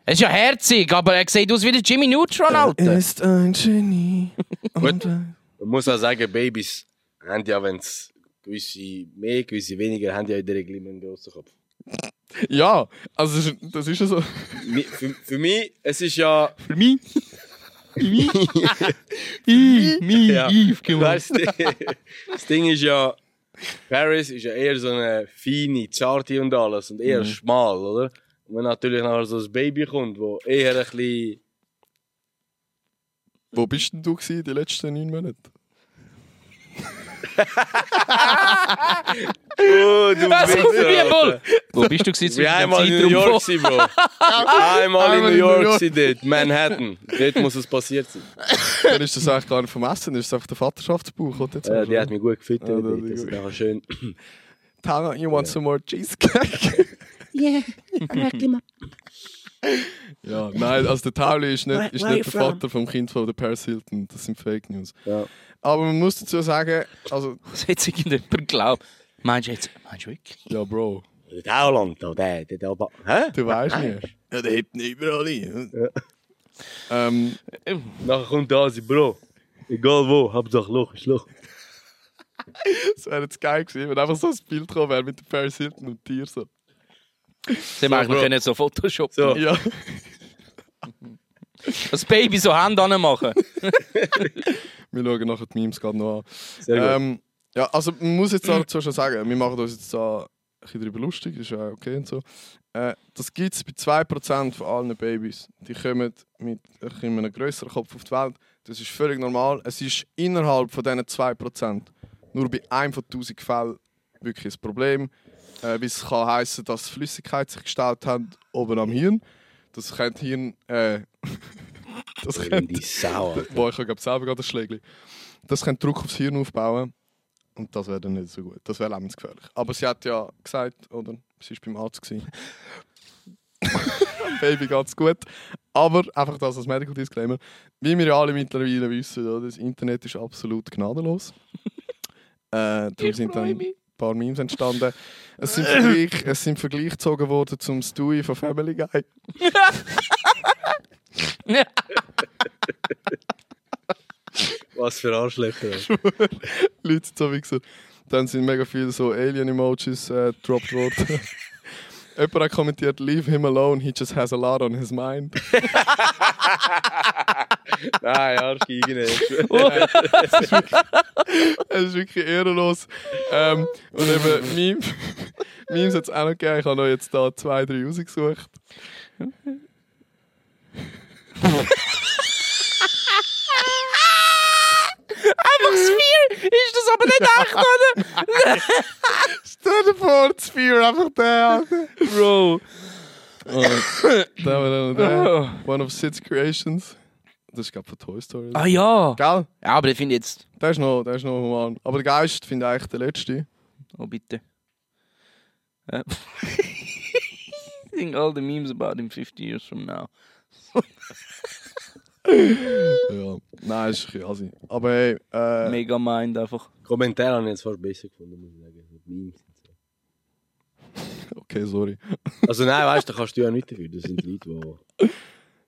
Er ist ja herzig, aber er sieht aus wie der Jimmy Neutron, Alter. ist ein Genie. Gut. Man muss auch sagen, Babys haben ja, wenn es gewisse mehr, gewisse weniger, haben ja in der Regel immer einen grossen Kopf. Ja, also das ist, ja so. Für, für mich, es ist ja... Für mich? Für mich? Ich, mich, ja ich, das Ding ist ja, Paris ist ja eher so eine feine, zarte und alles und eher schmal, oder? Und wenn natürlich nachher so ein Baby kommt, wo eher ein bisschen... Wo bist denn du gewesen, die letzten neun Monate? Oh, du Das ist Alter. wohl. Wo bist du gewesen Ich dem einmal in New York, gewesen, Bro. einmal in New York, dort, Manhattan. Dort muss es passiert sein. Dann ist das eigentlich gar nicht vom Essen, dann ist es einfach der Vaterschaftsbauch. den du jetzt Äh, die hat oder? mich gut gefüttert. Ja, das ist das gut. nachher schön. Tara, you want some more cheesecake? Ja, nein, also der Tauli ist nicht, ist nicht der? Vater vom Kind von der Paris Hilton. Das sind Fake News. Ja. Aber man muss dazu sagen, also, Was jetzt irgendjemand glaubt. Meinst du jetzt, meinst du wirklich? ja, Bro, Der oh, der, der, der, der, hä? du weißt nicht. Ja, der hebt nicht überall ein. Ähm, Nachher kommt der Asi, Bro. Egal wo, Hauptsache Loch ist Loch. das wäre jetzt geil gewesen, wenn einfach so ein Bild gekommen wäre mit Paris Hilton und dir so. Sie eigentlich Bro. können so Photoshop So. Ja, das Baby so Hände anmachen. wir schauen nachher die Memes gerade noch an. Sehr gut. Ähm, ja, also man muss jetzt dazu schon sagen, wir machen uns jetzt da ein bisschen darüber lustig, ist ja okay und so. Äh, das gibt es bei 2% von allen Babys. Die kommen mit ein einem grösseren Kopf auf die Welt. Das ist völlig normal. Es ist innerhalb von diesen 2% nur bei einem von 1000 Fällen wirklich ein Problem. Äh, es kann heißen, dass Flüssigkeit sich gestaut hat oben am Hirn. Das könnte Hirn. Äh, das könnte die Sau. Boah, ich habe glaub, selber gerade ein Schlägli. Das könnte Druck aufs Hirn aufbauen. Und das wäre dann nicht so gut. Das wäre lebensgefährlich. Aber sie hat ja gesagt, oder? Sie war beim Arzt. gewesen. Baby geht's gut. Aber einfach das als Medical Disclaimer. Wie wir ja alle mittlerweile wissen, das Internet ist absolut gnadenlos. äh, darum sind dann ein paar Memes entstanden. Es sind Vergleich, es sind Vergleiche gezogen worden zum Stewie von Family Guy. Was für Arschlöcher. Leute so wie gesagt. Dann sind mega viele so Alien-Emojis äh, gedroppt worden. Jemand hat kommentiert, leave him alone, he just has a lot on his mind. Nein, Arschgeige nicht. Es ist wirklich ehrenlos. Ähm, und eben Meme, Memes hat es auch noch gegeben. Ich habe noch jetzt da zwei, drei rausgesucht. Einfach Sphere! Ist das aber nicht echt, oder? Stell dir vor, das Sphere, einfach der. Bro. Da haben wir dann noch den. One of Sid's Creations. Das ist, glaube ich, von Toy Story. Ah ja. Gell? Ja, aber ich finde jetzt... Der ist noch, der ist noch human. Aber der Geist finde ich eigentlich der letzte. Oh, bitte. Ja. think all the memes about him 50 years from now. Ja. Nein, ist ein bisschen assi. Aber hey, äh, Mega mind einfach. Kommentare habe ich jetzt fast besser gefunden, muss ich sagen. Memes. okay, sorry. Also nein, weißt du, da kannst du ja nicht dafür. Das sind Leute, die...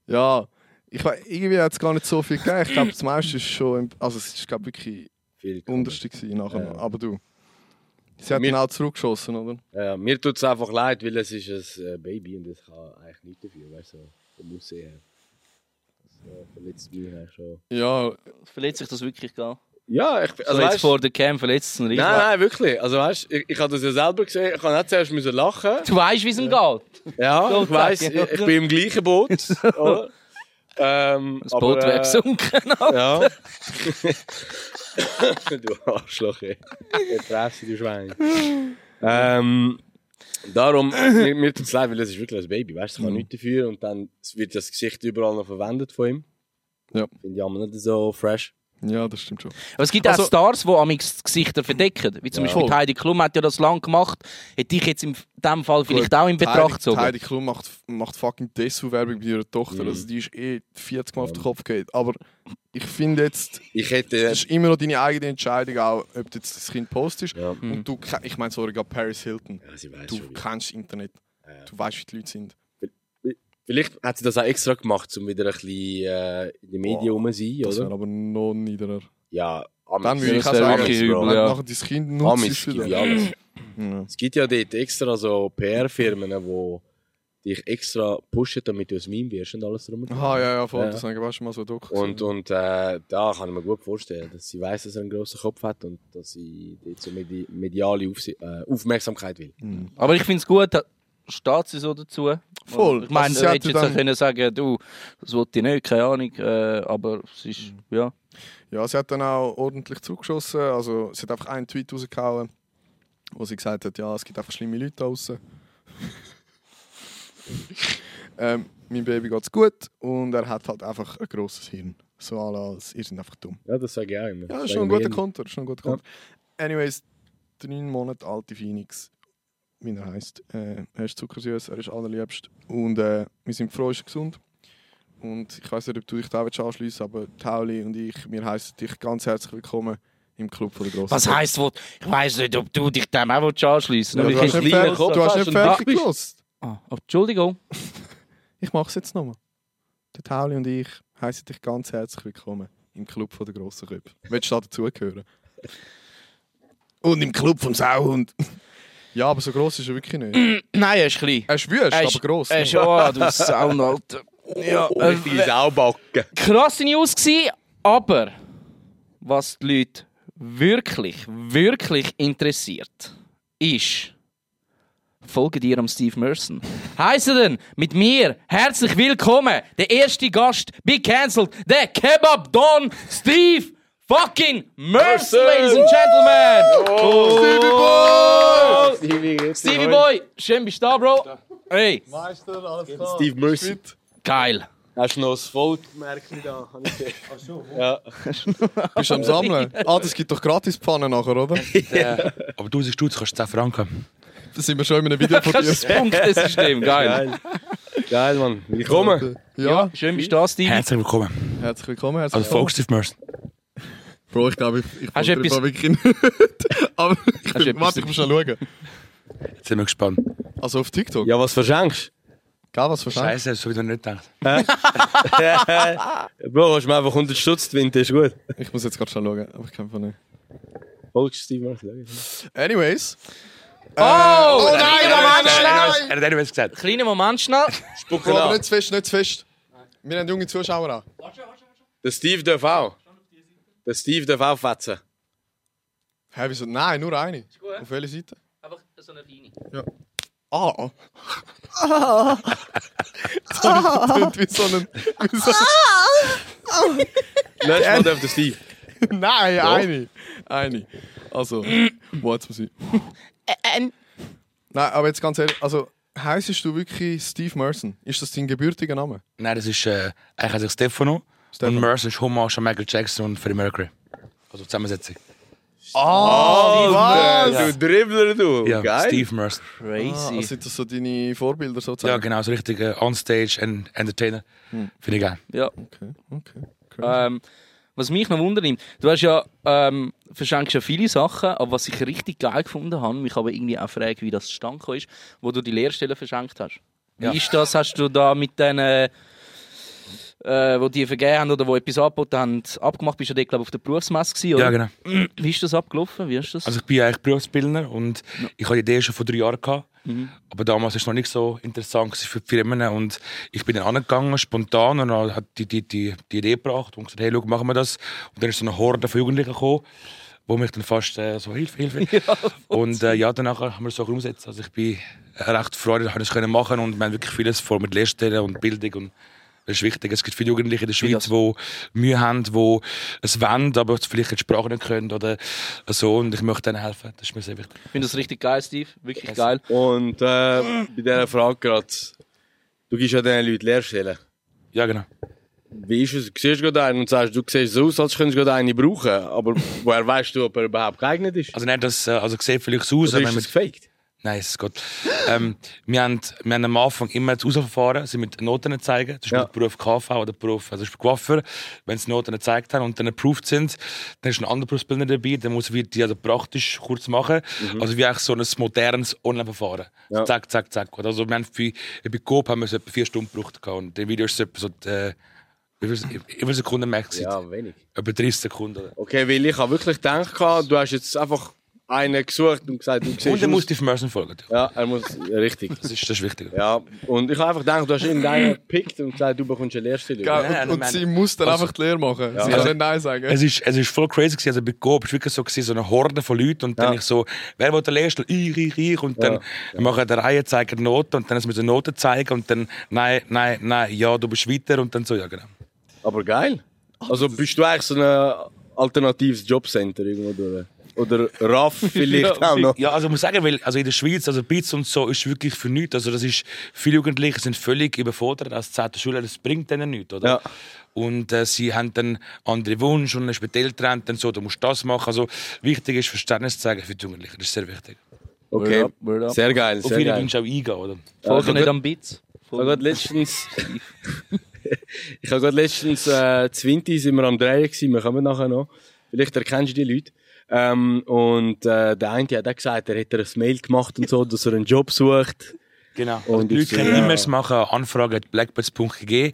Ja, ich weiß, irgendwie hat es gar nicht so viel gegeben. Ich glaube, das meiste ist schon, im- also es ist glaube wirklich Viel unterste gewesen nachher. Ja. Aber du, sie hat Mir- ihn auch zurückgeschossen, oder? Ja, mir tut es einfach leid, weil es ist ein äh, Baby und das kann eigentlich nichts dafür, weißt du, so vom Aussehen her. Das äh, verletzt mich eigentlich schon. Ja, Verletzt sich das wirklich gar? Ja, ich, Also also jetzt weißt, vor der Cam verletzt Nein, nein, wirklich. Also weißt, ich, ich habe das ja selber gesehen. Ich habe nicht zuerst müssen lachen. Du weißt, wie es ihm geht. Ja, ich weiss, ich, ich bin im gleichen Boot. ähm, Das aber, Boot wäre äh, gesunken. Ja. du Arschloch, ey. Ich fresse, du Schwein. ähm, darum, mir, mir tut es leid, weil das ist wirklich ein Baby, weißt du, es kann nichts dafür und dann wird das Gesicht überall noch verwendet von ihm. Ja. Finde ich aber nicht so fresh. Ja, das stimmt schon. Aber es gibt Also- auch Stars, die amix Gesichter verdecken. Wie zum Ja. Beispiel. Heidi Klum hat ja das lang gemacht. Hätte ich jetzt in diesem Fall vielleicht auch in Betracht Heidi, gezogen. Heidi Klum macht, macht fucking Dessous-Werbung bei ihrer Tochter. Mhm. Also die ist eh 40 Mal auf den Kopf geht. Aber ich finde jetzt, Ich hätte... es ist immer noch deine eigene Entscheidung, auch, ob du jetzt das Kind postest. Ja. Und du, ich meine sogar Paris Hilton. Ja, sie weiß Du schon. kennst Internet. Ja. Du weißt, wie die Leute sind. Vielleicht hat sie das auch extra gemacht, um wieder ein bisschen äh, in den Medien rum zu sein, Das wäre oder? aber noch niederer. Ja, Dann würde ich auch sagen, Bro. übel, Wenn ja. nachher dein Kind nutzt, Amis ist gibt ja alles. Ja. Es gibt ja dort extra so PR-Firmen, die dich extra pushen, damit du ein Meme wirst und alles drum und dran. Aha, ja, ja, voll. Ja. Das habe ich schon mal so Doku Und, und äh, da kann ich mir gut vorstellen, dass sie weiß, dass er einen grossen Kopf hat und dass sie dort so medi mediale Aufsi äh, Aufmerksamkeit will. Aber ich finde es gut, steht sie so dazu. Voll. Ich meine, Also du sie ja jetzt dann- können sagen, du, das wollte ich nicht, keine Ahnung. Äh, aber es ist, ja. Ja, sie hat dann auch ordentlich zurückgeschossen. Also, sie hat einfach einen Tweet rausgehauen, wo sie gesagt hat, ja, es gibt einfach schlimme Leute draußen. ähm, mein Baby geht's gut und er hat halt einfach ein grosses Hirn. So alle als, ihr seid einfach dumm. Ja, das sage ich auch immer. Ja, das ist schon ein sage ich guter Konter. schon ein guter Konter. Anyways, neun Monate alte Phoenix. Wie er heisst. Äh, er ist zuckersüß, er ist allerliebst. Und äh, wir sind froh, ist gesund. Und ich weiß nicht, ob du dich da anschliessen aber Tauli und ich, wir heißen dich ganz herzlich willkommen im Club von der Grossen. Was heisst, wo, ich weiss nicht, ob du dich dem auch anschliessen Ja, willst. du, hast nicht fertig, du hast nicht fertig gelost. Ah, Entschuldigung. Ich mache es jetzt nochmal. Der Tauli und ich heißen dich ganz herzlich willkommen im Club von der Grossen Köpfe. Willst du da dazugehören? Und im Club vom Sauhund. Ja, aber so gross ist er wirklich nicht. Nein, er ist klein. Er ist wüst, Er aber gross. Er ist, oh, du Sound, Alter. Ja, äh, Richtige Saubacken. krasse News gsi, aber was die Leute wirklich, wirklich interessiert, ist, folge dir am Steve Merson. Heiße denn mit mir herzlich willkommen, der erste Gast bei Cancelled, der Kebab Don Steve fucking Merson, ladies and gentlemen. Stevie Boy! Oh, Stevie Boy, schön bist du da, Bro. Hey, Meister, alles klar. Steve Mercy. geil. Hast du noch das Volkmärkchen da? Hab ich gesehen. Ach so. Ja. Bist du am Sammeln? Ah, das gibt doch gratis Pfannen nachher, oder? Aber 1000 Stutz kostet 10 Franken. Da sind wir schon in einem Video von dir. Das Punktesystem, geil. Geil. Geil, Mann. Willkommen. Ja, Schön bist du da, Stevie. Herzlich willkommen. herzlich willkommen. Herzlich Also willkommen. Volk Steve Merson. Bro, ich glaube, ich, ich Hast du etwas- wirklich nicht. Aber ich bin, etwas- warte, ich muss schon schauen. Jetzt sind wir gespannt. Also auf TikTok. Ja, was verschenkst Gell, was wahrscheinlich? Scheiße, so wie du nicht gedacht. du? Bro, hast du mir einfach 100 Stutz gewinnt, ist gut. Ich muss jetzt gerade schon schauen, aber ich kann einfach nicht. Folgst Steve Mercy. Anyways. Oh, oh nein, Moment, nein, schnell. Er hat anyways gesagt. Kleiner Moment schnell. Spuck Bro, aber an. nicht zu fest, nicht zu fest. Wir haben junge Zuschauer an. Der Steve darf auch. Der Steve darf auch fetzen. Hä, wieso? Nein, nur eine. Auf welcher Seite? Einfach so eine Linie. Ah. Ah. Das klingt wie so ein... Wie so Nächstes Mal darf der Steve. Nein, eine. Eine. Also, wo hat's sein? Nein, aber jetzt ganz ehrlich, also heisst du wirklich Steve Merson? Ist das dein gebürtiger Name? Nein, das ist äh, eigentlich Stefano. Stefano. Und Merson ist Hommage an Michael Jackson und Freddie Mercury. Also Zusammensetzung. Oh, Du Dribbler, du. Ja, Geil. Steve Merson. Ah, Crazy. sind das so deine Vorbilder sozusagen? Ja, genau, so richtig on-stage and Entertainer. Finde ich geil. Ja. Okay, okay. Crazy. Ähm, was mich noch wundert, du hast ja, ähm, verschenkst ja viele Sachen, aber was ich richtig geil gefunden habe, mich aber irgendwie auch frage, wie das zustande ist, wo du die Lehrstelle verschenkt hast. Wie Ja. ist das? Hast du da mit den, äh, wo die vergeben haben oder wo etwas angeboten haben, abgemacht? Bist du dort, glaube auf der Berufsmesse gewesen, oder? Ja, genau. Wie ist das abgelaufen? Wie ist das? Also ich bin eigentlich Berufsbildner und ich hatte die Idee schon vor drei Jahren. Gehabt. Mhm. Aber damals war es noch nicht so interessant für die Firmen. Und ich bin dann angegangen, spontan, und dann hat die, die, die, die Idee gebracht und gesagt, hey, schau, machen wir das. Und dann ist so eine Horde von Jugendlichen gekommen, wo mich dann fast äh, so, Hilfe, Hilfe. und äh, ja, danach haben wir es so umgesetzt. Also ich bin recht freudig, dass wir das machen und wir haben wirklich vieles vor mit Lehrstellen und Bildung und das ist wichtig. Es gibt viele Jugendliche in der Schweiz, die Mühe haben, die es wollen, aber vielleicht die Sprache nicht können oder so. Und ich möchte ihnen helfen. Das ist mir sehr wichtig. Ich finde das richtig geil, Steve. Wirklich geil. Und äh, bei dieser Frage gerade, du gibst ja diesen Leuten Lehrstellen. Ja, genau. Wie ist es? Du siehst gerade einen und sagst, du siehst so aus, als könntest du gerade eine brauchen. Aber woher weißt du, ob er überhaupt geeignet ist? Also nicht, das, äh, also sieht vielleicht so aus, Oder wenn ist man es gefaked? Nein, es geht. ähm, wir, haben, wir haben am Anfang immer das Auswahlverfahren, sie mit Noten zeigen, zum Beispiel Ja. der Beruf KV oder der Beruf also Coiffeur. Wenn sie Noten gezeigt haben und dann approved sind, dann ist ein anderer Berufsbildner dabei, der muss wir die also praktisch kurz machen. Also wie eigentlich so ein modernes Online-Verfahren. Mhm. Ja. Zack, zack, zack. Also wir haben für, bei Coop haben wir so etwa vier Stunden gebraucht und der Video ist so etwa so, äh, wie viel, wie viele Sekunden merkt Ja, wenig. Etwa 30 Sekunden. Okay, weil ich habe wirklich gedacht, du hast jetzt einfach einen gesucht und gesagt, du siehst Und dann aus- muss die Merson folgen. Ja, er muss, richtig. Das ist, das ist wichtig. Ja, und ich habe einfach gedacht, du hast irgendeinen gepickt und gesagt, du bekommst eine Lehrstelle. Nein, und, und nein, sie muss dann also- einfach die Lehre machen. Ja. Sie kann nicht Nein sagen. Es ist, es ist voll crazy gewesen. Also bei Coop ist wirklich so gewesen, so eine Horde von Leuten und dann Ja. ich so, wer will der Lehrstuhl? Ich, ich, ich. Und dann Ja. machen der Reihe zeigen Noten und dann müssen wir Noten zeigen und dann nein, nein, nein, ja, du bist weiter und dann so, ja genau. Aber geil. Also bist du eigentlich so ein alternatives Jobcenter irgendwo durch? Oder RAF vielleicht auch noch? Ja, also ich muss sagen, weil also in der Schweiz, also Bits und so, ist wirklich für nichts. Also das ist, viele Jugendliche sind völlig überfordert als 10. Schüler, das bringt denen nichts, oder? Ja. Und äh, sie haben dann andere Wünsche und den Eltern dann so, du musst das machen. Also wichtig ist Verständnis zu zeigen für die Jugendlichen, das ist sehr wichtig. Okay, Word up, word up. sehr geil, Auf sehr geil. Wünsche auch eingehen, oder? Folge Ja, nicht am Bits. Ich habe gerade letztens, ich habe gerade letztens, äh, 20 sind wir am Drehen gewesen, wir kommen nachher noch. Vielleicht erkennst du die Leute. Ähm, und, äh, der eine hat auch gesagt, er hätte ein Mail gemacht und so, dass er einen Job sucht. Genau. Und die Leute können ja. E-Mails machen, Anfragen at blackbirds.gg. Wir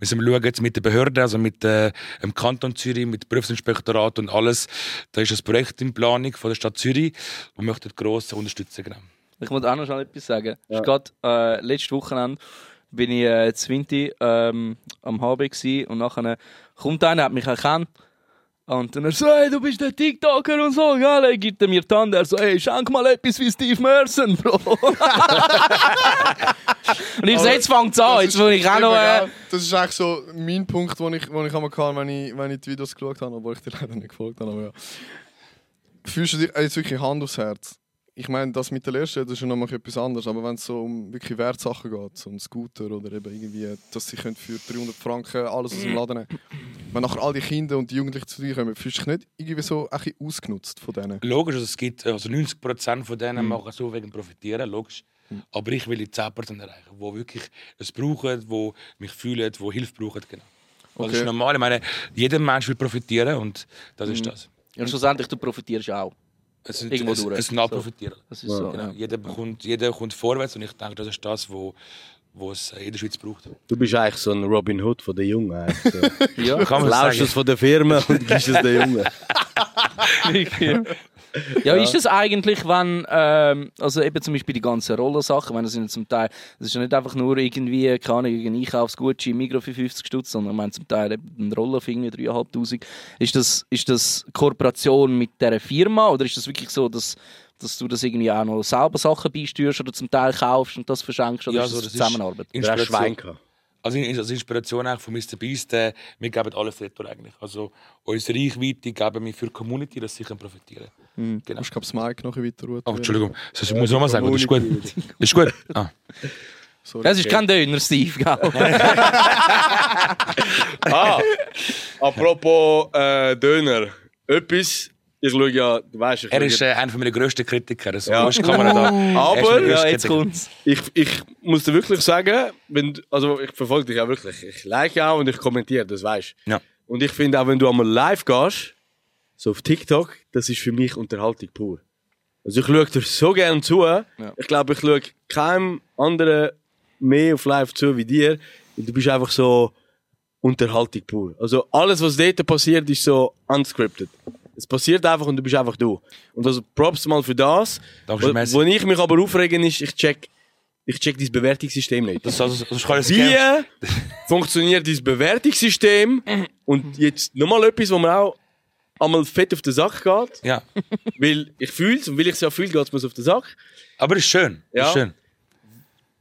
sind schauen jetzt mit den Behörden, also mit äh, dem Kanton Zürich, mit dem Berufsinspektorat und alles. Da ist ein Projekt in Planung von der Stadt Zürich und möchten gross unterstützen. Genau. Ich muss auch noch schnell etwas sagen. Ja. Gerade äh, letztes Wochenende bin ich äh, Zwinti ähm, am HB gsi und nachher kommt einer, hat mich erkannt. Und dann er so, hey, du bist der TikToker und so, gell? Er gibt er mir die Hand, er so, hey, schenk mal etwas wie Steve Merson, Bro. und ich so, jetzt fängt's an, jetzt will ich auch noch... Äh, Das ist eigentlich so mein Punkt, den ich, den ich einmal hatte, wenn ich, wenn ich die Videos geschaut habe, obwohl ich dir leider nicht gefolgt habe. Aber ja. Fühlst du dir jetzt wirklich Hand aufs Herz? Ich meine, das mit der Lehrstelle das ist ja noch mal etwas anderes, aber wenn es so um wirklich Wertsachen geht, so um Scooter oder eben irgendwie, dass sie können für 300 Franken alles aus dem Laden nehmen Wenn nachher all die Kinder und die Jugendlichen zu dir kommen, fühlst du dich nicht irgendwie so ein bisschen ausgenutzt von denen? Logisch, also es gibt also 90% von denen Mhm. machen so wegen profitieren, logisch. Aber ich will die 10% erreichen, die wirklich es brauchen, die mich fühlen, die Hilfe brauchen. Genau. Also Das Okay. ist normal. Ich meine, jeder Mensch will profitieren und das Mhm. ist das. und schlussendlich, du profitierst auch. Es ist, Irgendwo es, durch. es sind profitieren. Das ist so, Genau. ja. Jeder, bekommt, jeder kommt vorwärts und ich denke, das ist das, wo, wo es in der Schweiz braucht. Du bist eigentlich so ein Robin Hood von den Jungen. So. Ja, Kann man Laufst es sagen. von der Firma und gibst es den Jungen. Ja, ist das eigentlich, wenn, ähm, also eben zum Beispiel die ganzen Rollensachen, wenn das sind zum Teil, das ist ja nicht einfach nur irgendwie, keine Ahnung, ein Einkaufsgutschein im Migros für 50 Stutz, sondern meine zum Teil eben eine Rolle für irgendwie 3'500. Ist das, ist das Kooperation mit dieser Firma oder ist das wirklich so, dass, dass du das irgendwie auch noch selber Sachen beisteuerst oder zum Teil kaufst und das verschenkst oder Ja, ist das, das ist Zusammenarbeit? Schwein Inspiration. Also als Inspiration eigentlich von Mr. Beast, äh, wir geben alles retour eigentlich. Also unsere Reichweite geben wir für die Community, dass sie profitieren können. Genau. Ich glaube, das Mic noch weiter Oh, Entschuldigung, das muss ich nochmal sagen, oder? ist gut? Ist gut? Ah. Das ist kein Döner, Steve, gell? Ah, apropos äh, Döner. Etwas, ich schaue ja, du weißt, ich Er ist äh, einer meiner grössten Kritiker. Also, Ja. ja. ist die Kamera da. Er ist Aber- ja, jetzt kommt's. ich, ich muss dir wirklich sagen, wenn, also ich verfolge dich ja wirklich. Ich like auch und ich kommentiere, das weißt du. Ja. Und ich finde auch, wenn du einmal live gehst, so auf TikTok, das ist für mich Unterhaltung pur. Also ich schaue dir so gerne zu. Ich glaube, ich schaue keinem anderen mehr auf live zu wie dir. Und du bist einfach so Unterhaltung pur. Also alles, was dort passiert, ist so unscripted. Es passiert einfach und du bist einfach du. Und also Props mal für das. Dankeschön, Wo, wo ich mich aber aufregen ist, ich check, ich check dein Bewertungssystem nicht. Das, also, das Wie funktioniert dein Bewertungssystem? Und jetzt nochmal etwas, wo mir auch einmal fett auf den Sack geht. Ja. Weil ich fühle es und weil ich es ja fühle, geht es mir auf den Sack. Aber ist schön. Ja. Ist schön.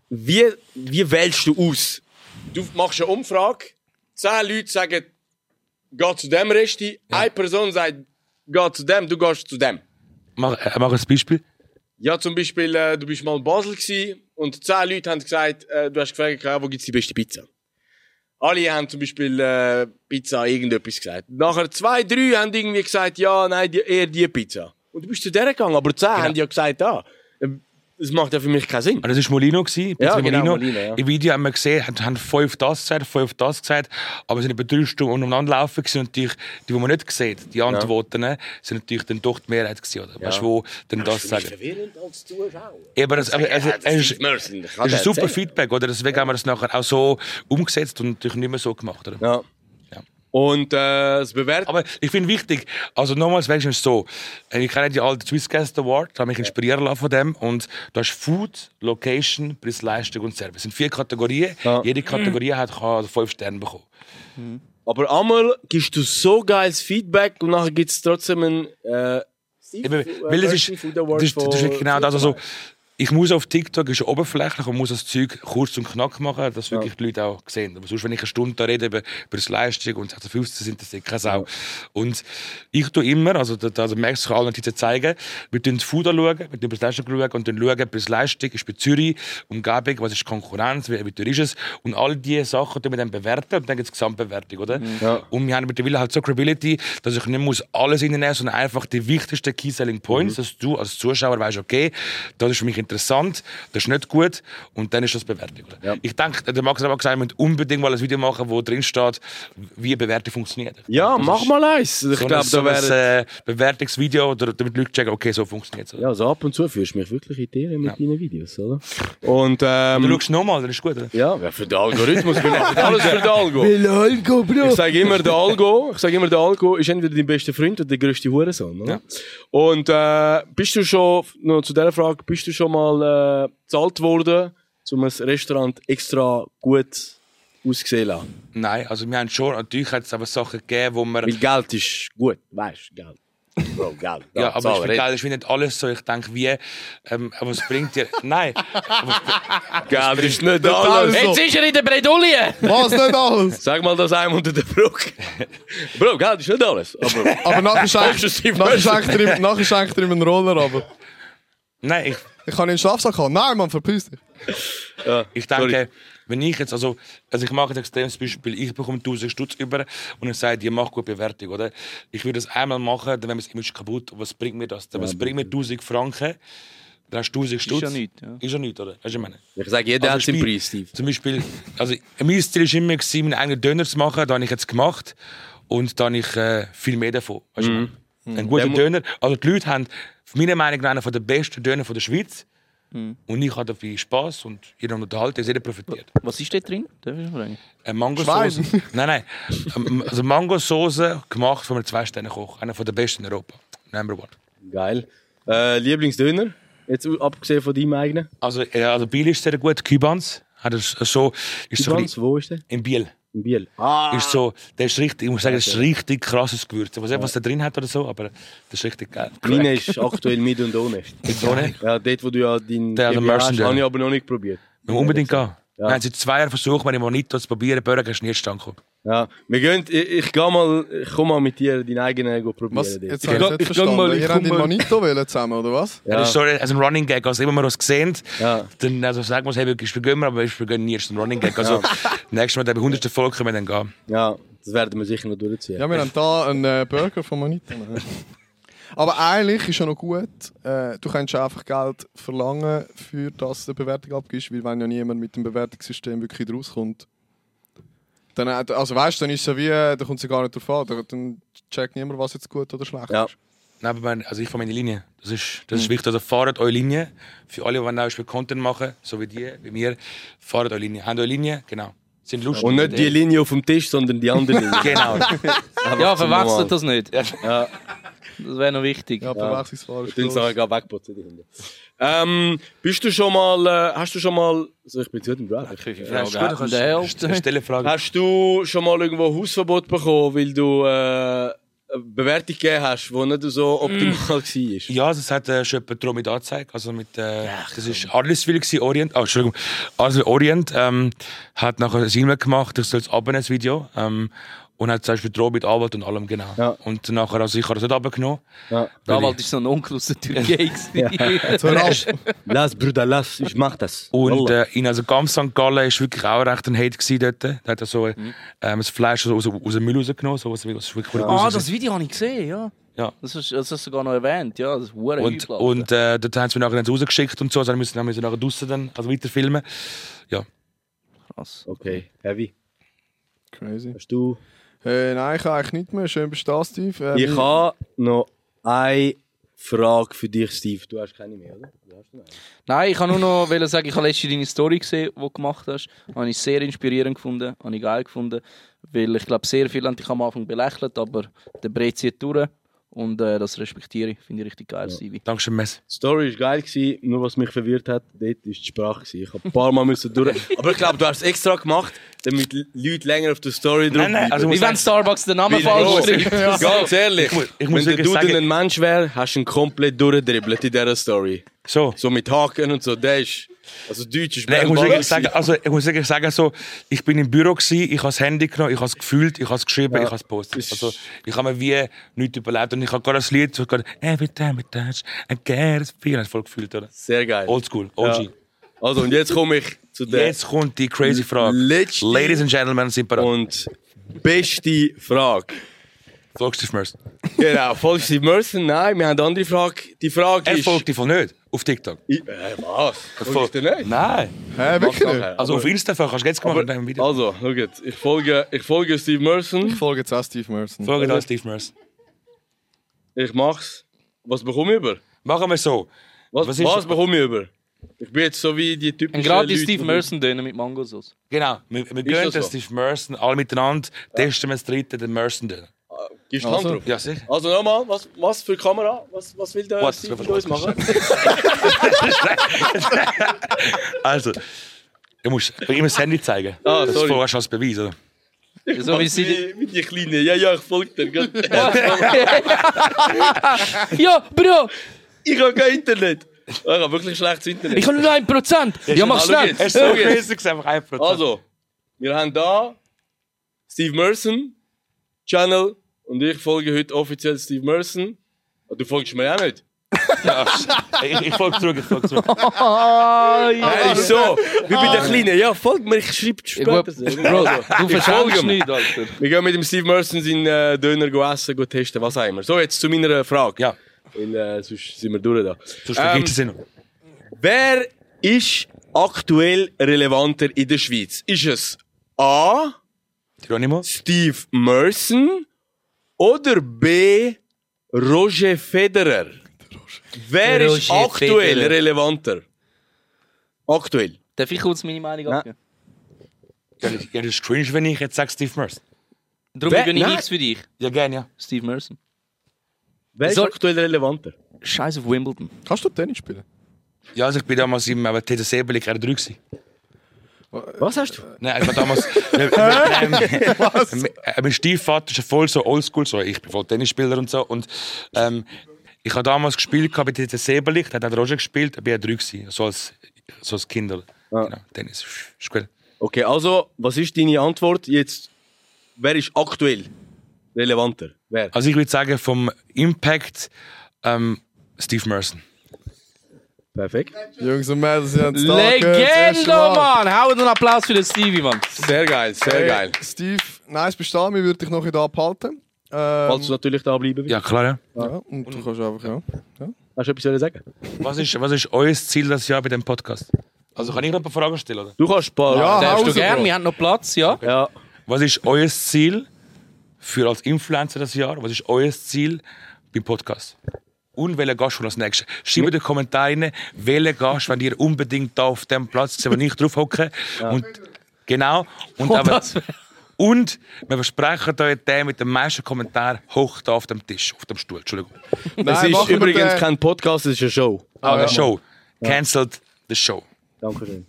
Wie, wie wählst du aus? Du machst eine Umfrage, zehn Leute sagen, geh zu dem Resti, eine Person sagt, geh zu dem, du gehst zu dem. Mach, äh, mach ein Beispiel. Ja, zum Beispiel, äh, du bist mal in Basel gsi und zehn Leute haben gesagt, äh, du hast gefragt, ja, wo gibt's die beste Pizza? Alle haben zum Beispiel äh, Pizza irgendetwas gesagt. Nachher zwei, drei haben irgendwie gesagt, ja, nein, die, eher die Pizza. Und du bist zu der gegangen, aber zehn haben ja gesagt, ja. Das macht ja für mich keinen Sinn. Und das war Molino. Gewesen, Ja, genau, Molino. Ja. Im Video haben wir gesehen, haben, haben fünf das gesagt, fünf das gesagt. Aber es sind etwa drei Stunden umeinander laufen. gewesen Und natürlich, die, die man nicht sehen, die Antworten, ne, sind natürlich dann doch die Mehrheit gewesen, oder? Weißt du, wo dann das sagen. verwirrend als Zuschauer. Ja, aber das, aber, also, es ist, Das es ist ein super Feedback, oder? Deswegen haben wir das nachher auch so umgesetzt und natürlich nicht mehr so gemacht, oder? Ja. Und äh, das Bewerten. Aber ich finde wichtig, also nochmals, wenigstens so, äh, ich kenne die alte Swiss Guest Award, habe mich inspirieren lassen von dem und da ist Food, Location, Preis-Leistung und Service. Das sind vier Kategorien. Ja. Jede Kategorie hat kann fünf Sterne bekommen. Aber einmal gibst du so geiles Feedback und nachher gibt es trotzdem ein. Äh, Steve, Eben, äh, weil es ist, Mercy Food Award das ist, das ist genau das, also ich muss auf TikTok ist oberflächlich und muss das Zeug kurz und knack machen, dass wirklich die Leute auch sehen. Aber sonst, wenn ich eine Stunde da rede über, über das Leistung und 15 sind, das keine Sau. Und ich tue immer, also da, also merkst du allen Notizen zeigen, wir tun das Food anschauen, wir tun über das Leistung schauen und dann schauen, das Leistung ist bei Zürich, Umgebung, was ist Konkurrenz, wie, wie teuer ist es? Und all diese Sachen tun wir dann bewerten und dann gibt es Gesamtbewertung, oder? Und wir haben mittlerweile halt so Credibility, dass ich nicht muss alles reinnehmen muss, sondern einfach die wichtigsten Key Selling Points, dass du als Zuschauer weißt, okay, das ist für mich interessant, das ist nicht gut und dann ist das Bewertung. Oder? Ich denke, der Max hat auch gesagt, wir müssen unbedingt mal ein Video machen, wo drin steht, wie eine Bewertung funktioniert. Ja, Das mach mal eins. Ich so glaube, so da wäre. ein äh, Bewertungsvideo, oder, damit die Leute checken, okay, so funktioniert es. Ja, so ab und zu führst du mich wirklich in die Irre mit deinen Videos, oder? Und, ähm, Du schaust nochmal, das ist gut. Oder? ja, ja, für den Algorithmus bin ich alles für den Algo. Algo, Bro. Ich sage immer, der Algo, ich sage immer, der Algo ist entweder dein bester Freund oder der grösste Hurensohn. Ja. Und äh, bist du schon, noch zu dieser Frage, bist du schon mal äh, bezahlt worden, um ein Restaurant extra gut aussehen zu lassen? Nein, also wir haben schon, natürlich hat es aber Sachen gegeben, wo wir... Weil Geld ist gut, weißt du, Geld. Bro, Geld. Ja, aber Zahlen, ich bin geil, ist wie nicht alles so. Ich denke, wie, ähm, aber es bringt dir. Nein, Geld ist nicht alles. So. Jetzt ist er in der Bredouille! Was nicht alles? Sag mal das einem unter der Brücke. Bro, Geld ist nicht alles. Aber Aber nachher schenkt Exklusiv nachher schenkt er ihm- nachher schenkt er ihm einen Roller, aber... nein, ich, Ich kann in den Schlafsack haben. Nein, Mann, verpiss dich. ich denke, wenn ich jetzt, also, also ich mache ein extremes Beispiel, ich bekomme 1000 Stutz über und ich sage, ihr macht gute Bewertung, oder? Ich würde das einmal machen, dann wäre das Image kaputt. Was bringt mir das? Was bringt mir 1000 Franken? Dann hast du 1000 Stutz. ja nichts, ja. Ist ja nichts, oder? Weißt du, was ich meine? ich sage, jeder Also hat seinen Preis, Steve. Zum Beispiel, also mein Ziel war immer, gewesen, meinen eigenen Döner zu machen. Das habe ich jetzt gemacht. Und da habe ich äh, viel mehr davon. Weißt du, Mhm. Ein guter Döner. Also die Leute haben meiner Meinung nach einen der besten Döner von der Schweiz. Mhm. Und ich habe dafür Spass und jeder unterhalten, jeder profitiert. Was ist da drin? Eine Mangosauce. nein, nein. Ähm, Also Mangosauce gemacht von einem Zwei-Sterne-Koch. Einer der besten in Europa. Number one. Geil. Äh, Lieblingsdöner? Jetzt abgesehen von deinem eigenen? Also, äh, also Biel ist sehr gut. Cubans. Hat er so, ist so Kibans, bisschen- wo ist der? in Biel. In Biel. Ah! Ist so, der ist richtig, ich muss sagen, das ist richtig krasses Gewürz. Ich weiß nicht, was der drin hat oder so, aber das ist richtig geil. Meine ist aktuell mit und ohne. Mit ohne? Ja, dort, wo du ja deinen Der, der Mercenary. habe ich aber noch nicht probiert. Wir müssen unbedingt gehen. Ja. Wir haben seit zwei Jahren versucht, wenn ich Monito zu probieren, Burger ist nie zustande gekommen. Ja, wir gehen, ich, ich geh mal, ich komm mal mit dir deinen eigenen go probieren. Was? Jetzt Ich ich nicht ich geh verstanden. mal, ich Ihr habt in mal- Manito wollen zusammen, oder was? Ja. Das ist Ja, so also ein Running Gag. Also immer wenn wir uns sehen, Ja. dann also sagen wir uns, hey, wir gehen aber wir gehen nie. Ist ein Running Gag. Also nächstes Mal, bei 100. Folge können wir dann gehen. ja, das werden wir sicher noch durchziehen. Ja, wir haben da einen äh, Burger von Manito. Aber eigentlich ist ja noch gut, äh, du kannst einfach Geld verlangen, für das du eine Bewertung abgibst, weil wenn ja niemand mit dem Bewertungssystem wirklich rauskommt, dann, äh, also weißt du, dann ist es ja wie, äh, da kommt es ja gar nicht drauf an, da, dann checkt niemand, was jetzt gut oder schlecht Ja. ist. Nein, aber mein, also ich fahre meine Linie. Das ist, das ist wichtig. Also fahrt eure Linie. Für alle, die zum Beispiel Content machen, so wie die, wie mir, fahrt eure Linie. Habt eure Linie? Genau. Sind lustig. Und nicht die Linie auf dem Tisch, sondern die andere Linie. Genau. Ja, verwechselt das nicht. Ja, Das wäre noch wichtig. Ja, Verwechslungsfahrer ist dann gross. sage ich, geh wegputzen. die Hunde. Ähm, bist du schon mal, äh, hast du schon mal, also ich bin Brad. Ja, ist gut, Frage du kannst eine Stelle. Hast du schon mal irgendwo Hausverbot bekommen, weil du äh, eine Bewertung gegeben hast, die nicht so optimal war? Ja, das hat äh, schon jemand Droh mit angezeigt. Also mit, äh, das ist Adliswil gewesen, Orient. Oh, Entschuldigung. Also Orient ähm, hat nachher ein E-Mail gemacht, ich soll es abnehmen, das Video. Ähm, und hat zum Beispiel Droh mit Anwalt und allem, genau. Ja. Und nachher, also ich habe das nicht abgenommen. Ja. Der Anwalt ist so ein Onkel aus der Türkei. hör auf. Lass, Bruder, lass, ich mach das. Und äh, in also ganz St. Gallen ist wirklich auch recht ein Hate gewesen dort. Da hat er so ähm, das Fleisch aus, aus dem Müll rausgenommen, so was, was wirklich ah, raus- das Video habe ich gesehen, ja. Ja. Das ist, das ist sogar noch erwähnt, ja. Das ist Und, und äh, dort haben sie mich nachher dann rausgeschickt und so, also dann müssen wir nachher draussen dann, also weiter filmen. Krass. Okay, heavy. Crazy. Hast du? Äh, nein, ich habe eigentlich nicht mehr. Schön bist du da, Steve. Äh, Ich habe noch eine Frage für dich, Steve. Du hast keine mehr, oder? Nein, ich kann nur noch wollen sagen, ich habe letztens deine Story gesehen, die du gemacht hast. Habe ich sehr inspirierend gefunden, habe ich geil gefunden. Weil ich glaube, sehr viele haben dich am Anfang belächelt, aber der Brett zieht durch. Und äh, das respektiere ich, finde ich richtig geil, Stevie. Dankeschön, Messi. Die Story war geil, gewesen, nur was mich verwirrt hat, dort war die Sprache. Gewesen. Ich habe ein paar Mal müssen durch. Aber ich glaube, du hast es extra gemacht, damit die Leute länger auf der Story drauf Nein, nein, also Wie wenn Starbucks den Namen falsch schreibt. Ganz ehrlich, Ich muss- ich muss wenn Dude sagen- ein Mensch wäre, hast du ihn komplett durchdribbelt in dieser Story. So. So mit Haken und so, der ist... Also Deutsch ist Nein, ich muss wirklich sagen, also, ich muss wirklich sagen, so, ich bin im Büro gewesen, ich habe das Handy genommen, ich habe es gefühlt, ich habe es geschrieben, ich habe es ist- Also, ich habe mir wie nichts überlebt und ich habe gerade das Lied, so gerade, every time we touch, I get a feeling, das voll gefühlt, oder? Sehr geil. Oldschool, OG. Ja. Also, und jetzt komme ich zu der Jetzt kommt die crazy Frage. Letzte- Ladies and Gentlemen, sind bereit. und beste Frage. Folgst du Mercy? Genau, folgst du Merson? Nein, wir haben eine andere Frage. Die Frage Er ist... folgt dich voll nicht, auf TikTok. Ich, äh, was? Folgst du nicht? Nein. Hä, wirklich nicht? Also Aber- auf Insta kannst du jetzt gemacht in deinem Video. Also, schau jetzt. Ich folge, ich folge Steve Merson. Ich folge jetzt auch Steve Merson. Folge da Steve Mercy. Ich mach's. Was bekomme ich über? Machen wir so. Was, Was was, ist- bekomme ich über? Ich bin jetzt so wie die typischen Ein gratis Leute, Steve Merson Döner mit Mangosauce. Genau, wir, wir gehen das den so? Steve Merson alle miteinander, testen wir das dritte, den Merson. drin. Gibst du die Hand Also. drauf? Ja, sicher. Also nochmal, was, was für Kamera? Was, was will der Was? Steve mit uns machen? Also, ich muss ihm das Handy zeigen. Ah, das sorry. ist vorher als Beweis, oder? So wie sie. wie die Kleine. Ja, ja, ich folge dir. gell? ja, Bro, ich habe kein Internet. Ich habe wirklich schlechtes Internet. ich habe nur 1%. Ja, mach Hallo schnell. Er ist so gewesen, einfach 1%. Also, wir haben da Steve Merson, Channel, und ich folge heute offiziell Steve Merson. Und du folgst mir auch nicht. ich, ich folge zurück, ich folge zurück. Ah, ja. Er ist so, wie bei der Kleinen. Ja, folg mir, ich schreibe Ja, später. gut. Bro, du folge ihm. nicht, Alter. Wir gehen mit dem Steve Merson seinen äh, Döner go essen, go testen, was auch immer. So, jetzt zu meiner Frage. Ja, Weil, äh, sonst sind wir durch da. sonst vergisst es noch. Wer ist aktuell relevanter in der Schweiz? Ist es A. Geronimo? Steve Merson oder B. Roger Federer? Wer ist Roger aktuell Federer. relevanter? Aktuell. Darf ich kurz meine Meinung Ja. abgeben? Ja, das ist cringe, wenn ich jetzt sage Steve Merson. Darum Wer- bin ich nichts für dich. Ja, gerne, ja. Steve Merson. Wer ist So- aktuell relevanter? Scheiß auf Wimbledon. Kannst du Tennis spielen? Ja, also ich bin damals im TTC Sebeli R3 gewesen. Was hast du? Nein, ich war damals... Was? Mein Stiefvater ist voll so oldschool, so, ich bin voll Tennisspieler und so. Und ähm, ich habe damals gespielt bei Sebeli, da hat auch der Roger gespielt, ich war R3 gewesen, so als, so als Kind. Genau, Tennis, gut. Okay, also, was ist deine Antwort jetzt? Wer ist aktuell relevanter? Wer? Also ich würde sagen, vom Impact ähm, Steve Merson. Perfekt. Jungs und Mädels, Sie haben es da gehört, das erste Legende. Mann! Haut einen Applaus für den Stevie, Mann. Sehr geil, sehr Hey, geil. Steve, nice bestehen, wir würden dich noch da abhalten. Ähm, Falls du natürlich da bleiben willst. Ja, klar, ja. ja, und du kannst einfach, ja. Hast du etwas zu sagen? Was ist, was ist euer Ziel das Jahr bei dem Podcast? Also kann ich noch ein paar Fragen stellen, oder? Du kannst ein paar. Ja, Darfst du gerne, wir haben noch Platz, ja? ja. Was ist euer Ziel für als Influencer das Jahr? Was ist euer Ziel beim Podcast? Und welcher Gast kommt als nächstes? Schreibt in die Kommentare rein, welchen Gast wollt ihr unbedingt da auf dem Platz wo ich drauf hocke. Und genau. Und, Und aber, das und wir versprechen euch den mit dem meisten Kommentar hoch da auf dem Tisch, auf dem Stuhl. Entschuldigung. Es Nein, ist machen wir übrigens den- kein Podcast, es ist eine Show. Ah, ja. the Show. Cancelled the Show. Dankeschön.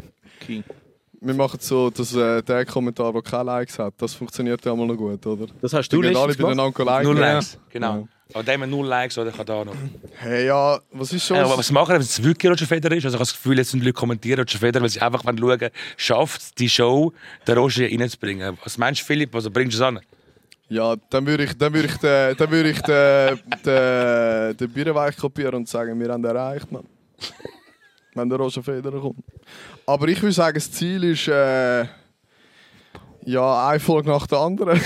Wir machen so, dass äh, der Kommentar, der keine Likes hat, das funktioniert ja mal noch gut, oder? Das hast du gehen alle gemacht? beieinander liken. Null Ja. Likes, genau. Aber der mit null Likes, oder kann da noch. Hey, ja, was ist schon... Ja, aber was machen, wenn es wirklich Roger Federer ist? Also ich habe das Gefühl, jetzt sind die Leute kommentieren Roger Federer, weil sie einfach wollen schauen, schafft die Show, den Roger reinzubringen. Was meinst du, Philipp? Also bringst du es an? Ja, dann würde ich, dann würde ich, den, dann würde ich den, den, den Bierenweich kopieren und sagen, wir haben den erreicht, Mann. Wenn der Roger Federer kommt. Aber ich würde sagen, das Ziel ist, äh, ja, eine Folge nach der anderen.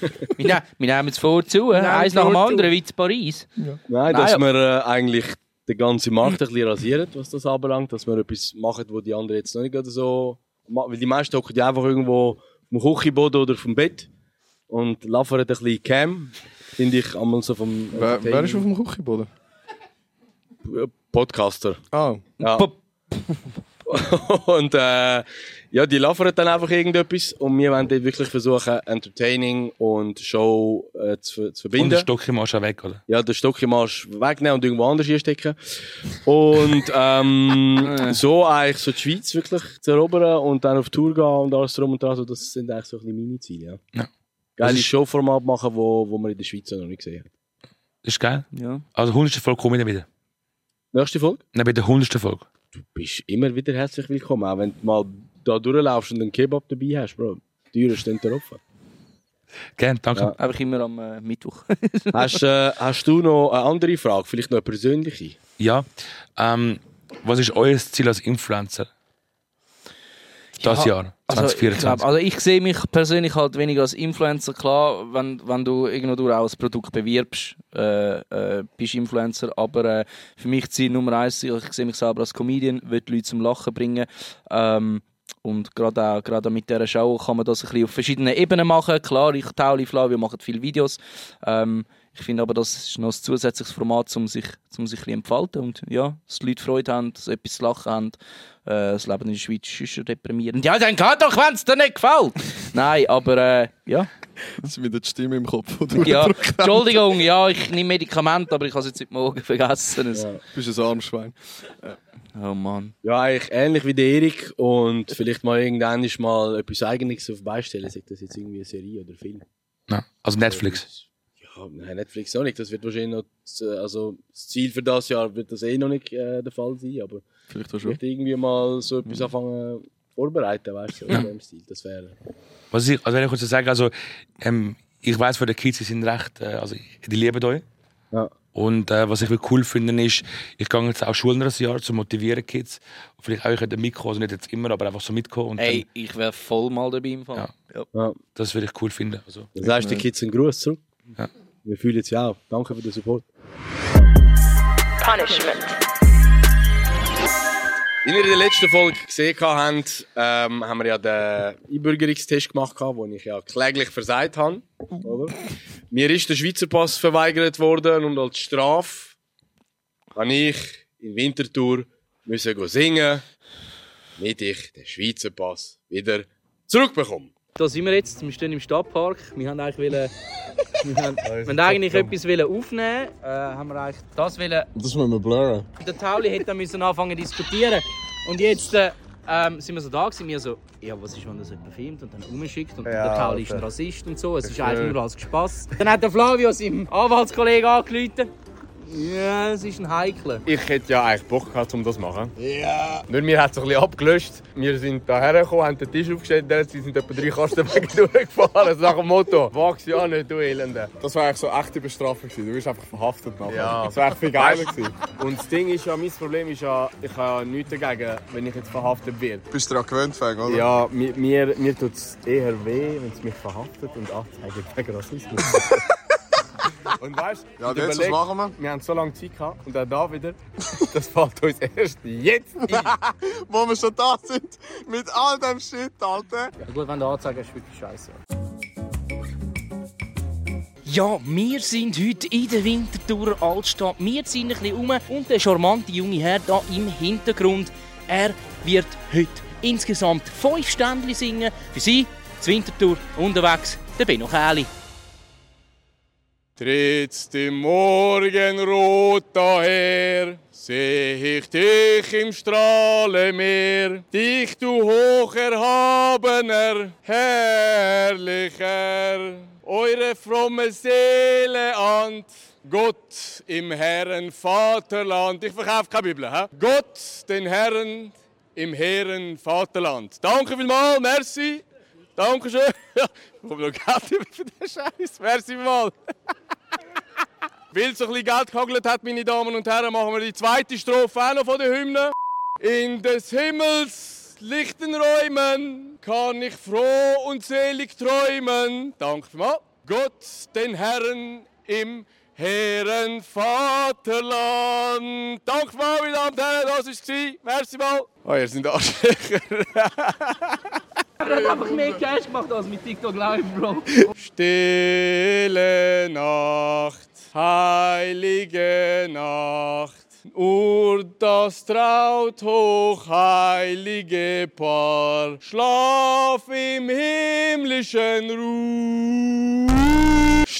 Wir, wir nehmen es vor zu, äh, eins nach dem anderen, wie zu Paris. Nein, Nein, dass aber- wir äh, eigentlich den ganzen Markt ein bisschen rasieren, was das anbelangt. Dass wir etwas machen, wo die anderen jetzt noch nicht so... Weil die meisten hocken ja einfach irgendwo vom Küchenboden oder vom Bett und laufen ein bisschen Cam. Finde ich einmal so vom wer, wer ist auf dem Küchenboden? Podcaster. Ah, Ja. Und äh, ja, die liefern dann einfach irgendetwas und wir wollen dort wirklich versuchen, Entertaining und Show äh, zu, zu Und den verbinden. Stock im Arsch auch weg, oder? ja, den Stock im Arsch wegnehmen und irgendwo anders hinstecken. Und ähm, so eigentlich so die Schweiz wirklich zu erobern und dann auf Tour gehen und alles drum und dran. Also das sind eigentlich so ein bisschen meine Ziele. Ja. Ja. Geile Das ist- Showformat machen, wo, wo man in der Schweiz noch nicht gesehen hat. Das ist geil. Ja. Also, 100. Folge komme ich dann wieder. Nächste Folge? Nein, bei der 100. Folge. Du bist immer wieder herzlich willkommen, auch wenn du mal da durchlaufst und einen Kebab dabei hast, Bro. Die Türen stehen da offen. Gerne, danke. Ja. Einfach immer am äh, Mittwoch. hast, äh, hast du noch eine andere Frage, vielleicht noch eine persönliche? Ja. Ähm, was ist euer Ziel als Influencer? Das Ja, Jahr, Also ich, 2024. glaub, also ich sehe mich persönlich halt weniger als Influencer. Klar, wenn, wenn du irgendwo durch auch ein Produkt bewirbst, äh, äh, bist du Influencer. Aber äh, für mich Ziel Nummer eins, ich sehe mich selber als Comedian, will die Leute zum Lachen bringen. Ähm, und gerade auch, gerade auch mit dieser Show kann man das ein bisschen auf verschiedenen Ebenen machen. Klar, ich, Tauli, Flavio machen viele Videos. Ähm, ich finde aber, das ist noch ein zusätzliches Format, um sich, um sich ein bisschen entfalten. Und ja, dass die Leute Freude haben, dass sie etwas zu lachen haben. Äh, das Leben in der Schweiz ist schon deprimierend. Ja, dann kann doch, wenn es dir nicht gefällt. Nein, aber äh, ja. Das ist wieder die Stimme im Kopf. ja. Entschuldigung, ja, ich nehme Medikamente, aber ich habe es jetzt heute Morgen vergessen. Es- Ja. Du bist ein Armschwein. Oh Mann. Ja, eigentlich ähnlich wie der Erik und vielleicht mal irgendwann ist mal etwas Eigenes auf beistellen, sagt das jetzt irgendwie eine Serie oder Film. Ja, also Netflix. Ja, nein, Netflix auch nicht. Das wird wahrscheinlich noch, das, äh, also das Ziel für das Jahr wird das eh noch nicht äh, der Fall sein, aber Vielleicht auch ich schon. möchte irgendwie mal so etwas anfangen vorbereiten, weißt du, so in dem Stil. Das wäre. Was ich, also wenn ich kurz sagen, also ähm, ich weiß, von den Kids, die sind recht, äh, also die lieben euch. Ja. Und äh, was ich cool finde, ist, ich gehe jetzt auch Schulen ein Jahr zu motivieren Kids. Und vielleicht auch ich mitkommen, also nicht jetzt immer, aber einfach so mitkommen. Und Ey, ich wäre voll mal dabei im Fall. Ja. Ja. Das würde ich cool finden. Also, Das heißt, die Kids einen Gruß zurück. Ja. Wir fühlen es ja auch. Danke für den Support. Punishment. Wie ihr in der letzten Folge gesehen habt, ähm, haben wir ja den Einbürgerungstest gemacht, den ich ja kläglich versagt habe. Oder? Mir ist der Schweizer Pass verweigert worden und als Strafe habe ich in Winterthur müssen singen, damit ich den Schweizer Pass wieder zurückbekomme. Da sind wir jetzt, wir stehen im Stadtpark. Wir haben eigentlich, wollen, wir haben, wir haben eigentlich etwas wollen aufnehmen äh, haben wir eigentlich das wollen. Das müssen wir blurren. Der Tauli hätte dann müssen anfangen zu diskutieren. Und jetzt äh, ähm, sind wir so da gewesen, wir so, ja, was ist, wenn das jemand filmt und dann umschickt und der Tauli ist ein Rassist und so. Es ist eigentlich nur als Spaß. Dann hat der Flavio seinem Anwaltskollegen angerufen. Ja, es ist ein Heikler. Ich hätte ja eigentlich Bock gehabt, um das zu machen. Ja. Nur mir hat es ein bisschen abgelöscht. Wir sind hierher gekommen, haben den Tisch aufgestellt, Zeit sind etwa drei Kastenwege durchgefahren. Nach dem Motto, wag's ja nicht, du Elende. Das war eigentlich so echte Bestrafung. Du bist einfach verhaftet nachher. Ja. Das war eigentlich viel geiler gewesen. Und das Ding ist ja, mein Problem ist ja, ich habe ja nichts dagegen, wenn ich jetzt verhaftet werde. Bist du daran gewöhnt, Fang, oder? Ja, mir, mir, mir tut es eher weh, wenn es mich verhaftet und anzeigt wegen Rassismus. und weißt Ja, und jetzt, was machen wir? wir haben so lange Zeit gehabt und auch da wieder, das fällt uns erst jetzt ein. Wo wir schon da sind, mit all dem Shit, Alter. Ja, gut, wenn du anzeigst, ist wirklich scheiße. Ja, wir sind heute in der Winterthurer Altstadt. Wir ziehen ein bisschen um und der charmante junge Herr da im Hintergrund, er wird heute insgesamt fünf Ständchen singen. Für Sie, zur Winterthur, unterwegs, der Benno Kähli. Trittst im Morgenrot daher, seh ich dich im Strahlemeer. Dich, du hocherhabener, herrlicher, eure fromme Seele an. Gott im Herren Vaterland. Ich verkaufe keine Bibel, hä? Gott, den Herren im Herren Vaterland. Danke vielmals, merci. Dankeschön. Ich habe noch Geld über für den Scheiß. Merci vielmals. Weil so ein bisschen Geld gehagelt hat, meine Damen und Herren, machen wir die zweite Strophe auch noch von der Hymne. In des Himmels lichten Räumen kann ich froh und selig träumen. Danke vielmals. Gott, den Herren im Herren Vaterland. Danke mal, meine Damen und Herren, das war es. Merci mal. Oh, ihr seid Arschlöcher. Er hat einfach mehr Cash gemacht als mit TikTok Live, Bro. Stille Nacht, heilige Nacht, Nur das traut hochheilige Paar, schlaf im himmlischen Ruh.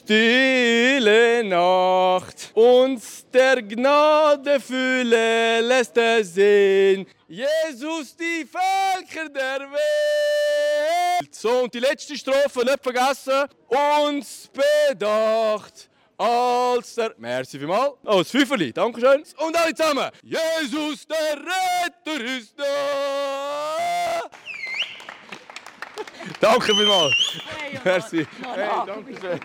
Stille Nacht, uns der Gnade Fülle lässt er sehen. Jesus, die Völker der Welt. So, und die letzte Strophe nicht vergessen. Uns bedacht als der. Merci vielmals. Oh, das Fünferli, Dankeschön. Und alle zusammen. Jesus, der Retter ist da. Danke vielmals. Merci. Hey, danke schön.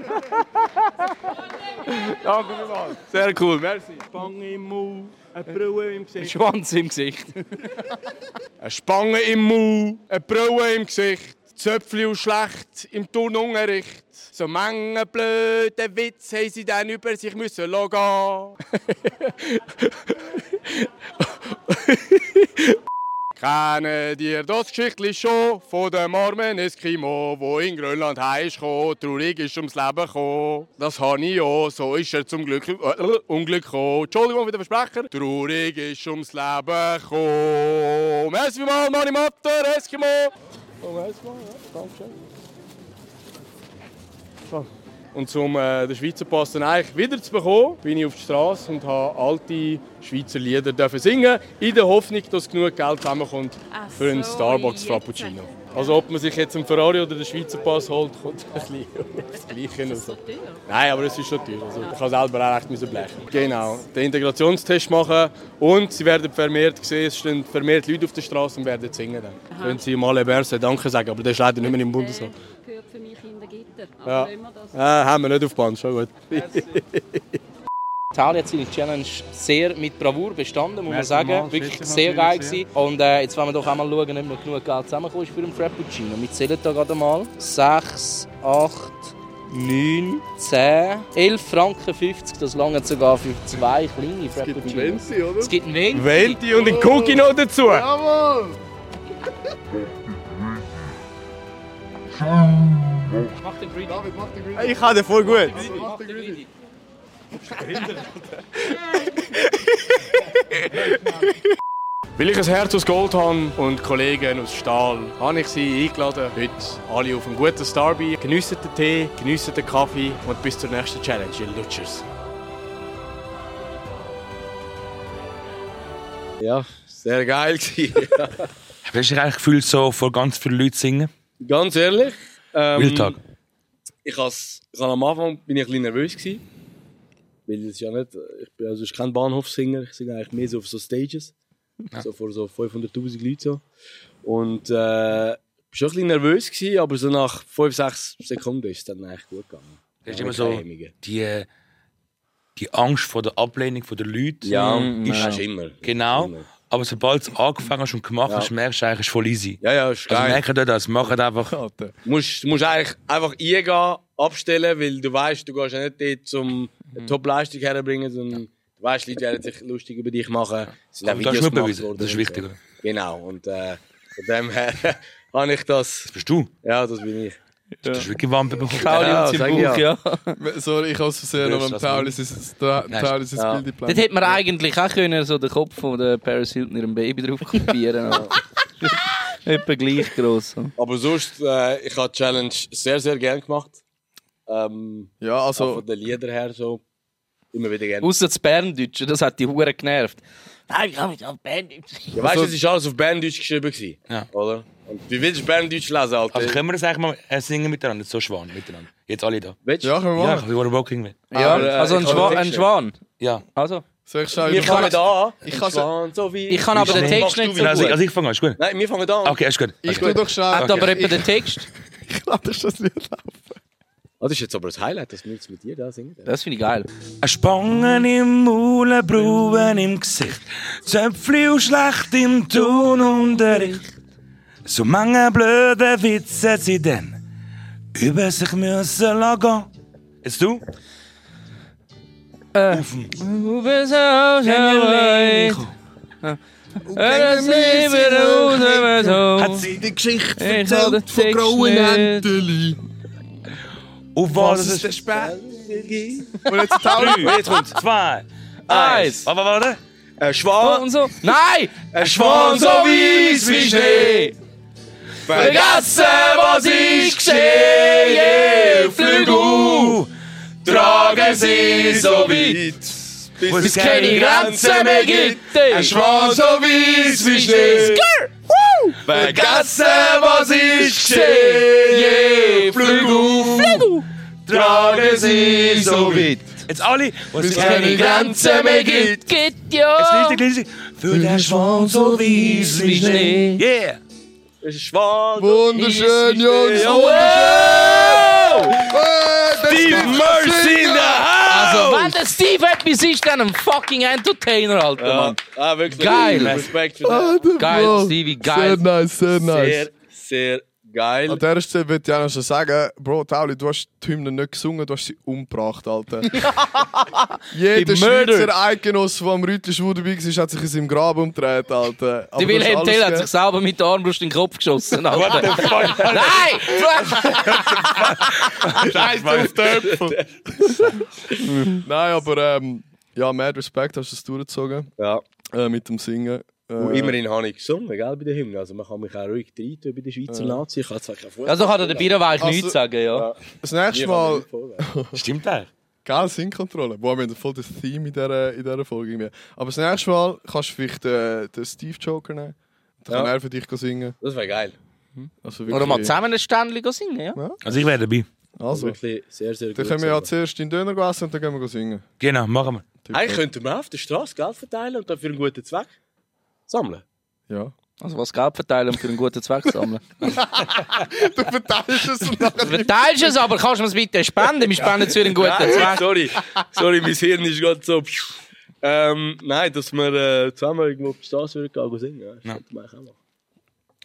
danke vielmals. Sehr cool, merci. Spange im Mund, eine Brille im Gesicht. Schwanz im Gesicht. Eine Spange im Mund, eine Brille im Gesicht. Zöpfli und schlecht im Turnunterricht. So Menge blöde Witz haben sie dann über sich müssen lassen. Kennen dir das Geschichtli schon von dem armen Eskimo, wo in Grönland heimst gekommen, traurig ist ums Leben gekommen. Das habe ich auch, so ist er zum Glück, äh, Unglück gekommen. Entschuldigung für den Versprecher. Traurig ist ums Leben gekommen. Merci mal, Mani Matter, Eskimo. Oh, Eskimo, ja, danke schön. So. Und um äh, den Schweizer Pass dann eigentlich wieder zu bekommen, bin ich auf die Straße und habe alte Schweizer Lieder dürfen singen, in der Hoffnung, dass genug Geld zusammenkommt für einen so, Starbucks. Frappuccino. Also ob man sich jetzt einen Ferrari oder den Schweizer Pass holt, kommt ein bisschen das Gleiche raus. Nein, aber es ist schon teuer. Also, ich habe selber auch müssen blechen. Genau, den Integrationstest machen und sie werden vermehrt sehen, es stehen vermehrt Leute auf der Straße und werden singen dann. Können sie mal Berse Danke sagen, aber das ist leider nicht mehr im Bundesrat. Gehört für mich in der Gitter. Ja. Aber wenn wir das Ah, haben wir nicht auf Band, schon gut. Italien hat seine Challenge sehr mit Bravour bestanden, muss man sagen. mal, Wirklich sehr geil gewesen. Und äh, jetzt wollen wir doch einmal schauen, ob noch genug Geld zusammenkommt für einen Frappuccino. Wir zählen da gerade mal. 6, 8, 9, 10, 11 Franken 50. Das lange sogar für zwei kleine Frappuccinos. oder? Es gibt einen Venti. Venti und einen Cookie noch dazu. Jawohl! Mach den Greedy. David, mach den Green. Ich kann den voll gut. Mach den Greedy. Weil ich ein Herz aus Gold habe und Kollegen aus Stahl, habe ich sie eingeladen, heute alle auf einen guten Starby. Geniessen den Tee, geniessen den Kaffee und bis zur nächsten Challenge, ihr Lutschers. Ja, sehr geil. Hast du dich eigentlich gefühlt, so vor ganz vielen Leuten singen? Ganz ehrlich. Ähm, Wildtag. Ich has, ich has am Anfang bin ich ein bisschen nervös gewesen, weil es ja nicht, ich bin also ich kein Bahnhofssinger, ich singe eigentlich mehr so auf so Stages, so vor so 500'000 Leuten so. Und äh, ich war schon ein bisschen nervös gewesen, aber so nach 5, 6 Sekunden ist es dann eigentlich gut gegangen. Das ist Ja, immer so die, die Angst vor der Ablehnung der Leute. Ja, ist ja. immer. Genau. Immer. Aber sobald du angefangen hast und gemacht hast, merkst du eigentlich, voll easy. Ja, ja, ist Also merken dir das, machen einfach. Du musst, musst eigentlich einfach eingehen, abstellen, weil du weißt, du gehst ja nicht dort, um eine Top-Leistung herzubringen, sondern du weißt, Leute werden sich lustig über dich machen. Es sind auch Videos nur gemacht worden das ist und wichtig, so. oder? Genau, und äh, von dem her habe ich das. Das bist du. Ja, das bin ich. Du hast wirklich Wampe bekommen. Pauli Ja, und sein Buch, ja. ja. Sorry, ich habe aus Versehen das Taulis ins Taulis ins Ja. Bild Dort geplant. hätte man eigentlich auch können, so den Kopf von der Paris Hilton ihrem Baby drauf kopieren aber Etwa gleich gross. Aber sonst, äh, ich habe die Challenge sehr, sehr gerne gemacht. Ähm, Ja, auch also, von den Liedern her so. Immer wieder gerne. Ausser das Berndeutsche, das hat die Hure genervt. Nein, ich kann nicht auf Berndeutsch. Ja, weißt du, es war alles auf Berndeutsch geschrieben. Gewesen, Ja. Oder? Und wie willst du Berndeutsch lesen, Alter? Also können wir das eigentlich mal äh, singen miteinander, so Schwan miteinander. Jetzt alle da. Willst du? ja, können wir Ja, machen. we were walking with. Ja, Aber, äh, also ein, ich kann Schwa den ein Text Schwan. Ja. Also. Soll ich schauen? Wir fangen da an. Ich kann Schwan, so wie... Ich kann aber den Wie Text nicht so? Also, gut. also ich fange an, ist gut. Nein, wir fangen an. Okay, ist gut. Ich Okay. tu doch schnell. Hat aber ich, etwa den Text. ich lade das Lied laufen. Ah, das ist jetzt aber das Highlight, dass wir jetzt mit dir da singen. Das finde ich geil. Ein Spangen im Maul, ein Brauen im Gesicht, Zöpfli und schlecht im Tonunterricht. So mange blöde Witze sie denn über sich müssen lassen. Jetzt du? Du bist auch so Hat so. sie Die Geschichte erzählt von grauen nicht. Enteli. auf Was was ist ist der Spät? Und jetzt. Drei, jetzt kommt zwei, Eins. Warte, warte. Ein Schwan, so. Nein! ein Schwan so weiß wie Schnee. Vergessen, was ich geschehe. Flügel, tragen sie so weit. Bis es keine Grenzen mehr gibt. Ein Schwan so weiß wie Schnee. Vergessen, was ich geschehe. Flügel, tragen sie so weit. Jetzt alle, was es keine Grenzen mehr gibt. Geht ja! Jetzt lese ich. Für den Schwan so weiß wie Schnee. Yeah! Schwan Wunderschön, Jungs! Ja, Wunderschön! Steve Mercy in the house! Also, wenn der Steve etwas ist, dann ein fucking Entertainer, Alter, Ja, Mann. ah, wirklich. Geil. Respekt für Ah, der Geil. Stevie, Sehr geil. nice, sehr nice. Sehr, sehr geil. An dieser Stelle würde ich auch noch schon sagen, Bro, Tauli, du hast die Hymne nicht gesungen, du hast sie umgebracht, Alter. Jeder. Schweizer Eidgenosse, der am Rütli Schwur dabei war, hat sich in seinem Graben umgedreht, Alter. Aber Die Wilhelm Tell hat sich selber mit der Armbrust in den Kopf geschossen, Alter. Nein! Scheiße auf den Äpfel. Nein, aber ähm, ja, mad Respekt, hast du es durchgezogen Ja. äh, mit dem Singen. Äh, Und immerhin habe ich gesungen, gell, bei der Hymne. Also man kann mich auch ruhig reintun bei der Schweizer Nazi. Ich kann zwar kein Fußball Also kann er der Bierweich Also- nichts sagen, ja. Ja. Das nächste Mal. Stimmt das? geil, Singkontrolle. Boah, wir haben voll das Theme in dieser, in dieser Folge. irgendwie. Aber das nächste Mal kannst du vielleicht äh, den Steve Joker nehmen. Dann kann Ja. er für dich singen. Das wäre geil. Also Oder mal zusammen ein Ständchen singen, ja. Also ich wäre dabei. Also, Wirklich sehr, sehr dann können wir ja zuerst den Döner essen und dann gehen wir singen. Genau, machen wir. Eigentlich könnten wir auf der Straße Geld verteilen und dann für einen guten Zweck sammeln. Ja. Also was Geld verteilen und für einen guten Zweck sammeln. Du verteilst es und Du nachher... verteilst es, aber kannst du es bitte spenden? Wir spenden es für einen guten Zweck. sorry, sorry, mein Hirn ist gerade so. Ähm, nein, dass wir äh, zusammen irgendwo auf die Straße gehen und singen. Ja, das könnte man auch machen.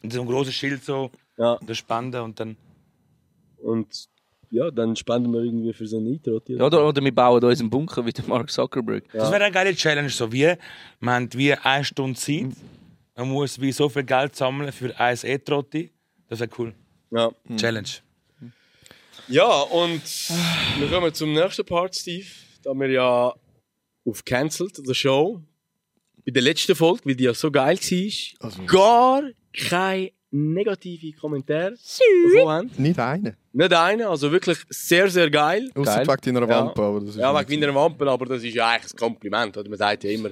Und so ein großes Schild so, Ja, das Spenden und dann. und ja, dann spenden wir irgendwie für so einen Eintritt. Ja, oder, oder wir bauen uns einen Bunker wie der Mark Zuckerberg. Das wäre eine geile Challenge, so wie, man hat wie eine Stunde Zeit, man muss wie so viel Geld sammeln für ein E-Trotti. Das wäre cool. Ja. Challenge. ja, und wir kommen zum nächsten Part, Steve. Da wir ja auf Cancelled, der Show, bei der letzten Folge, weil die ja so geil war, gar kein negative Kommentar bekommen haben. Nicht einen. Nicht einen, also wirklich sehr, sehr geil. Außer wegen deiner Ja. Wampe. Aber das ist Ja, nicht wegen meiner Wampe, aber das ist ja eigentlich ein Kompliment. Oder? Man sagt ja immer,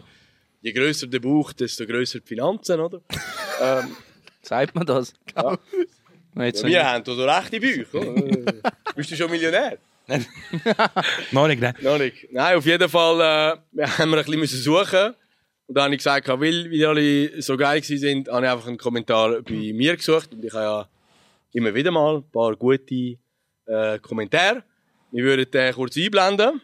je grösser der Bauch, desto grösser die Finanzen, oder? ähm, Sagt man das? Ja. Jetzt ja, wir haben da so rechte Bäuche. oder? Bist du schon Millionär? Noch nicht, ne? Noch nicht. Nein, auf jeden Fall äh, wir haben wir ein bisschen müssen suchen. Und dann habe ich gesagt, weil wie alle so geil waren, habe ich einfach einen Kommentar bei mir gesucht. Und ich habe ja immer wieder mal ein paar gute äh, Kommentare. Wir würden den kurz einblenden.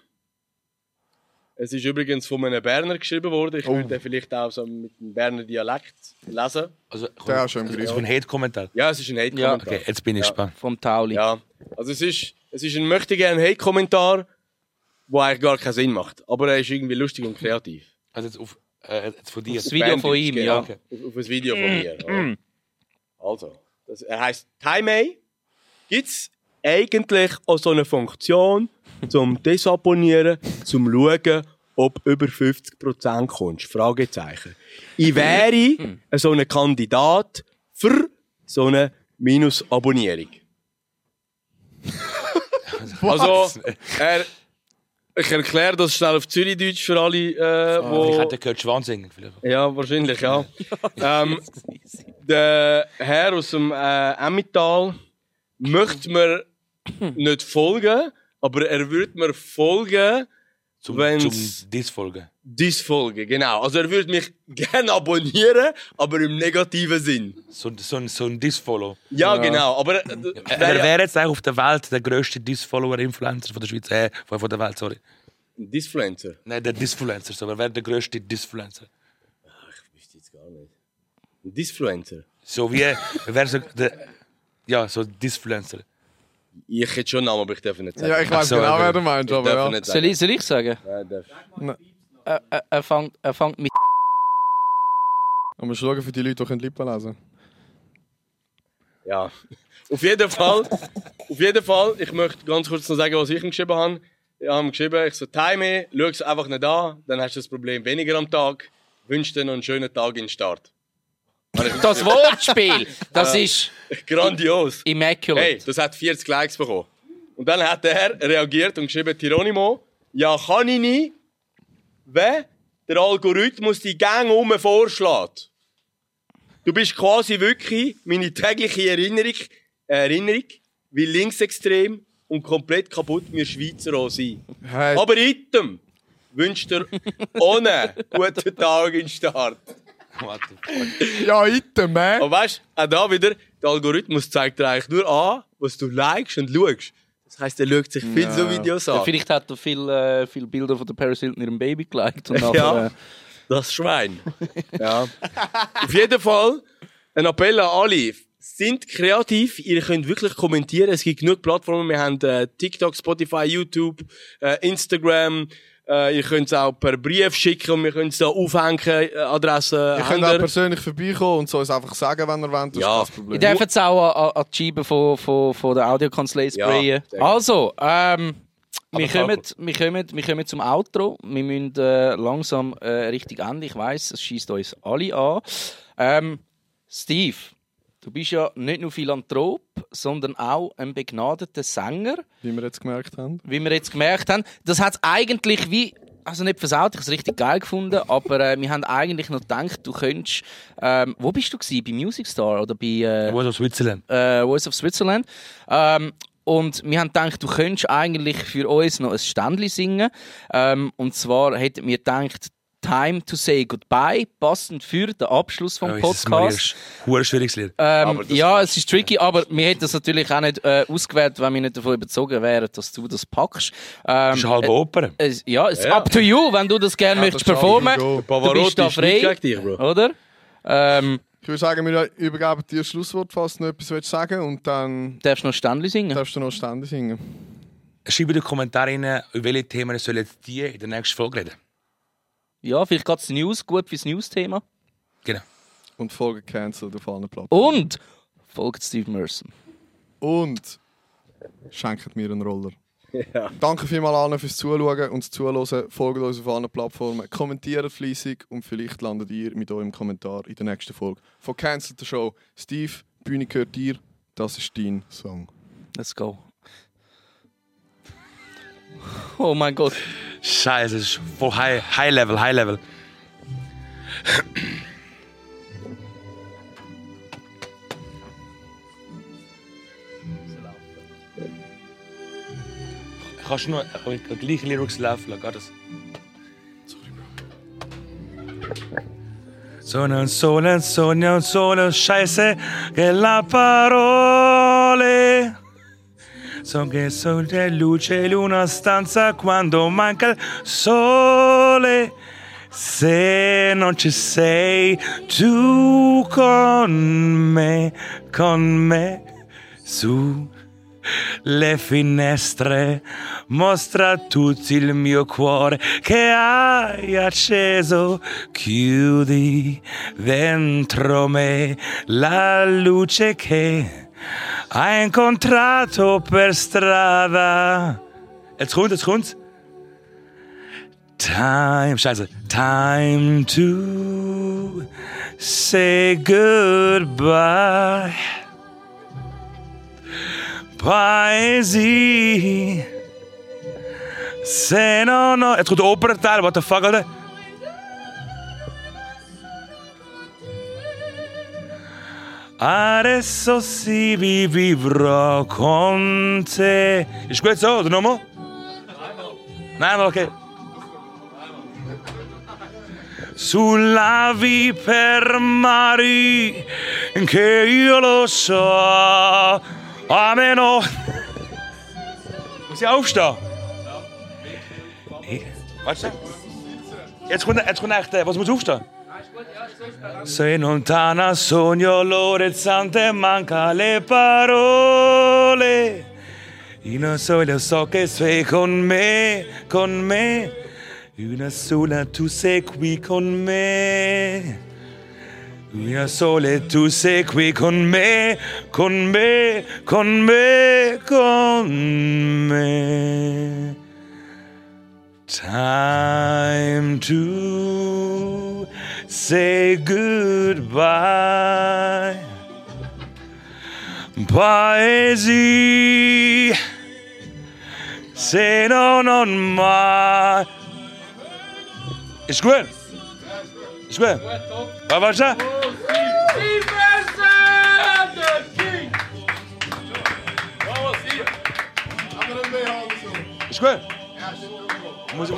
Es ist übrigens von einem Berner geschrieben worden. Ich würde den vielleicht auch so mit dem Berner Dialekt lesen. Also, Der du im also, also ein Hate-Kommentar. Ja, es ist ein Hate-Kommentar. Okay, jetzt bin ich Ja. gespannt. vom Tauli. Ja, also es ist, es ist ein möchte gerne Hate-Kommentar, der eigentlich gar keinen Sinn macht. Aber er ist irgendwie lustig und kreativ. Also jetzt, auf, äh, von dir. Das Video von ihm, ja. Auf, auf ein Video von mir. oder? Also, das, er heisst Timey. Gibt es eigentlich auch so eine Funktion zum Desabonnieren, zum Schauen, ob über 50% kommst? Fragezeichen. Ich wäre so ein Kandidat für so eine Minus-Abonnierung. also, er, ich erkläre das schnell auf Zürichdeutsch für alle, äh, Ich wo... hätte gehört Schwan singen. Vielleicht. Ja, wahrscheinlich, ja. ähm, der Herr aus dem äh, Emmental möchte mir nicht folgen, aber er würde mir folgen, Zum, Wenn's- zum Diss-Folgen. dies folgen, genau. Also er würde mich gerne abonnieren, aber im negativen Sinn. So, so, ein- so ein Diss-Follow. Ja, genau. Aber äh, Äh, wer- Wer wäre jetzt eigentlich auf der Welt der grösste Diss-Follower-Influencer von der Schweiz? Äh, von der Welt, sorry. Disfluencer. Nein, der Disfluencer, so. Wer wäre der grösste Disfluencer? Wüsste jetzt gar nicht. Disfluencer. So wie, wer so der, ja, so Disfluencer. Ich hätte schon einen Namen, aber ich darf ihn nicht sagen. Ja, ich weiß so, genau, wer du meinst, ich aber darf ja. nicht Soll sagen. ich, soll ich sagen? Nein, darf. Er, er, er, fängt, er fängt mit Und wir schauen für die Leute, die können Lippen lesen Ja. Auf jeden Fall, auf jeden Fall, ich möchte ganz kurz noch sagen, was ich ihm geschrieben habe. Ich habe ihm geschrieben, ich so, Time, schau es einfach nicht an, dann hast du das Problem weniger am Tag. wünsche dir noch einen schönen Tag in den Start. Das Wortspiel, das ist Grandios. immaculate. Hey, das hat 40 Likes bekommen. Und dann hat er reagiert und geschrieben, Hieronimo, ja, kann ich nicht, wenn der Algorithmus die Gang um vorschlägt. Du bist quasi wirklich meine tägliche Erinnerung, Erinnerung wie linksextrem und komplett kaputt wir Schweizer auch sind. Hey, Aber item wünscht dir ohne guten Tag in den Start. ja, item, man. Aber weißt du, auch da wieder, der Algorithmus zeigt dir eigentlich nur an, was du likest und schaust. Das heisst, er schaut sich viel so Videos Ja, an. vielleicht hat er viele, äh, viele Bilder von der Paris Hilton ihrem Baby geliked. Und nachher, Ja. äh, Das Schwein. ja. Auf jeden Fall ein Appell an alle. Sind kreativ, ihr könnt wirklich kommentieren. Es gibt genug Plattformen. Wir haben äh, TikTok, Spotify, YouTube, äh, Instagram. Äh, ihr könnt es auch per Brief schicken und wir können es da aufhängen, äh, Adressen. Ihr könnt auch persönlich vorbeikommen und so uns einfach sagen, wenn ihr wollt. Das Ja. ist kein Ich Problem. darf jetzt auch an, an die Scheibe von, von, von der Audiokanzlei sprayen. gut. also, ähm, wir, kommen, wir, kommen, wir kommen zum Outro. Wir müssen äh, langsam äh, richtig enden. Ich weiss, es schießt uns alle an. Ähm, Steve, du bist ja nicht nur Philanthrop, sondern auch ein begnadeter Sänger, Wie wir jetzt gemerkt haben. wie wir jetzt gemerkt haben. Das hat eigentlich wie also nicht versaut, ich habe es richtig geil gefunden, aber äh, wir haben eigentlich noch gedacht, du könntest. Ähm, wo bist du gewesen? Bei Music Star oder bei äh, Wo ist aus Switzerland? äh, Voice of Switzerland. Ähm, und wir haben gedacht, du könntest eigentlich für uns noch ein Ständli singen. Ähm, und zwar hätten wir gedacht, Time to say goodbye, passend für den Abschluss vom Oh, Podcast. ist ein schwieriges Lied. Ähm, ja, es ist tricky, aber wir hätten das natürlich auch nicht äh, ausgewählt, wenn wir nicht davon überzogen wären, dass du das packst. Ähm, Das ist eine halbe Oper. äh, ja, es ist Ja. up to you, wenn du das gerne Ja, möchtest das performen. Du bist da frei, dich, Bro. oder? Ähm, Ich würde sagen, wir übergeben dir das Schlusswort, falls du noch etwas willst sagen und dann darfst du noch Ständli singen? darfst du noch Stände singen. Schreib in die Kommentare rein, über welche Themen sollen jetzt die in der nächsten Folge reden. Ja, vielleicht geht es News gut fürs News-Thema. Genau. Und Folge cancelled auf allen Plattformen. Und folgt Steve Merson. Und schenkt mir einen Roller. Danke vielmals allen fürs Zuschauen und das Zuhören. Folgt uns auf allen Plattformen, kommentiert fleissig und vielleicht landet ihr mit eurem Kommentar in der nächsten Folge von Cancel the Show. Steve, die Bühne gehört dir. Das ist dein Song. Let's go. Oh mein Gott. Scheiße, das ist voll high, high Level, High Level. Kannst du nur äh, gleiche Lyrics laufen lassen, geht das? Sono solo, sogno solo, scheiße, che la parole. So che sono le luce in una stanza quando manca il sole. Se non ci sei tu con me, con me, su le finestre, mostra tutti il mio cuore che hai acceso, chiudi dentro me la luce che hai incontrato per strada. Jetzt kommt, jetzt kommt. Time, scheiße. Time to say goodbye. Poesie. Se no, no. Jetzt kommt der Opernteil, what the fuck, Adesso si vi vivrò con te. Ist gut so, oder nochmal? Nein, okay. Sulla vi per mari, che io lo so. Ameno. Muss ich aufstehen? Ja. Warte. Jetzt kommt, jetzt kommt echt, äh, was muss aufstehen? Sei lontana, sogno l'orizzonte, manca le parole. Io solo so che sei con me, con me. Una sola tu sei qui con me. Una sola tu sei qui con me, con me, con me, con me. Time to say goodbye. Poesie, say no, not my. Ist gut? Ist gut? Was war's da? Ist gut? Muss ich...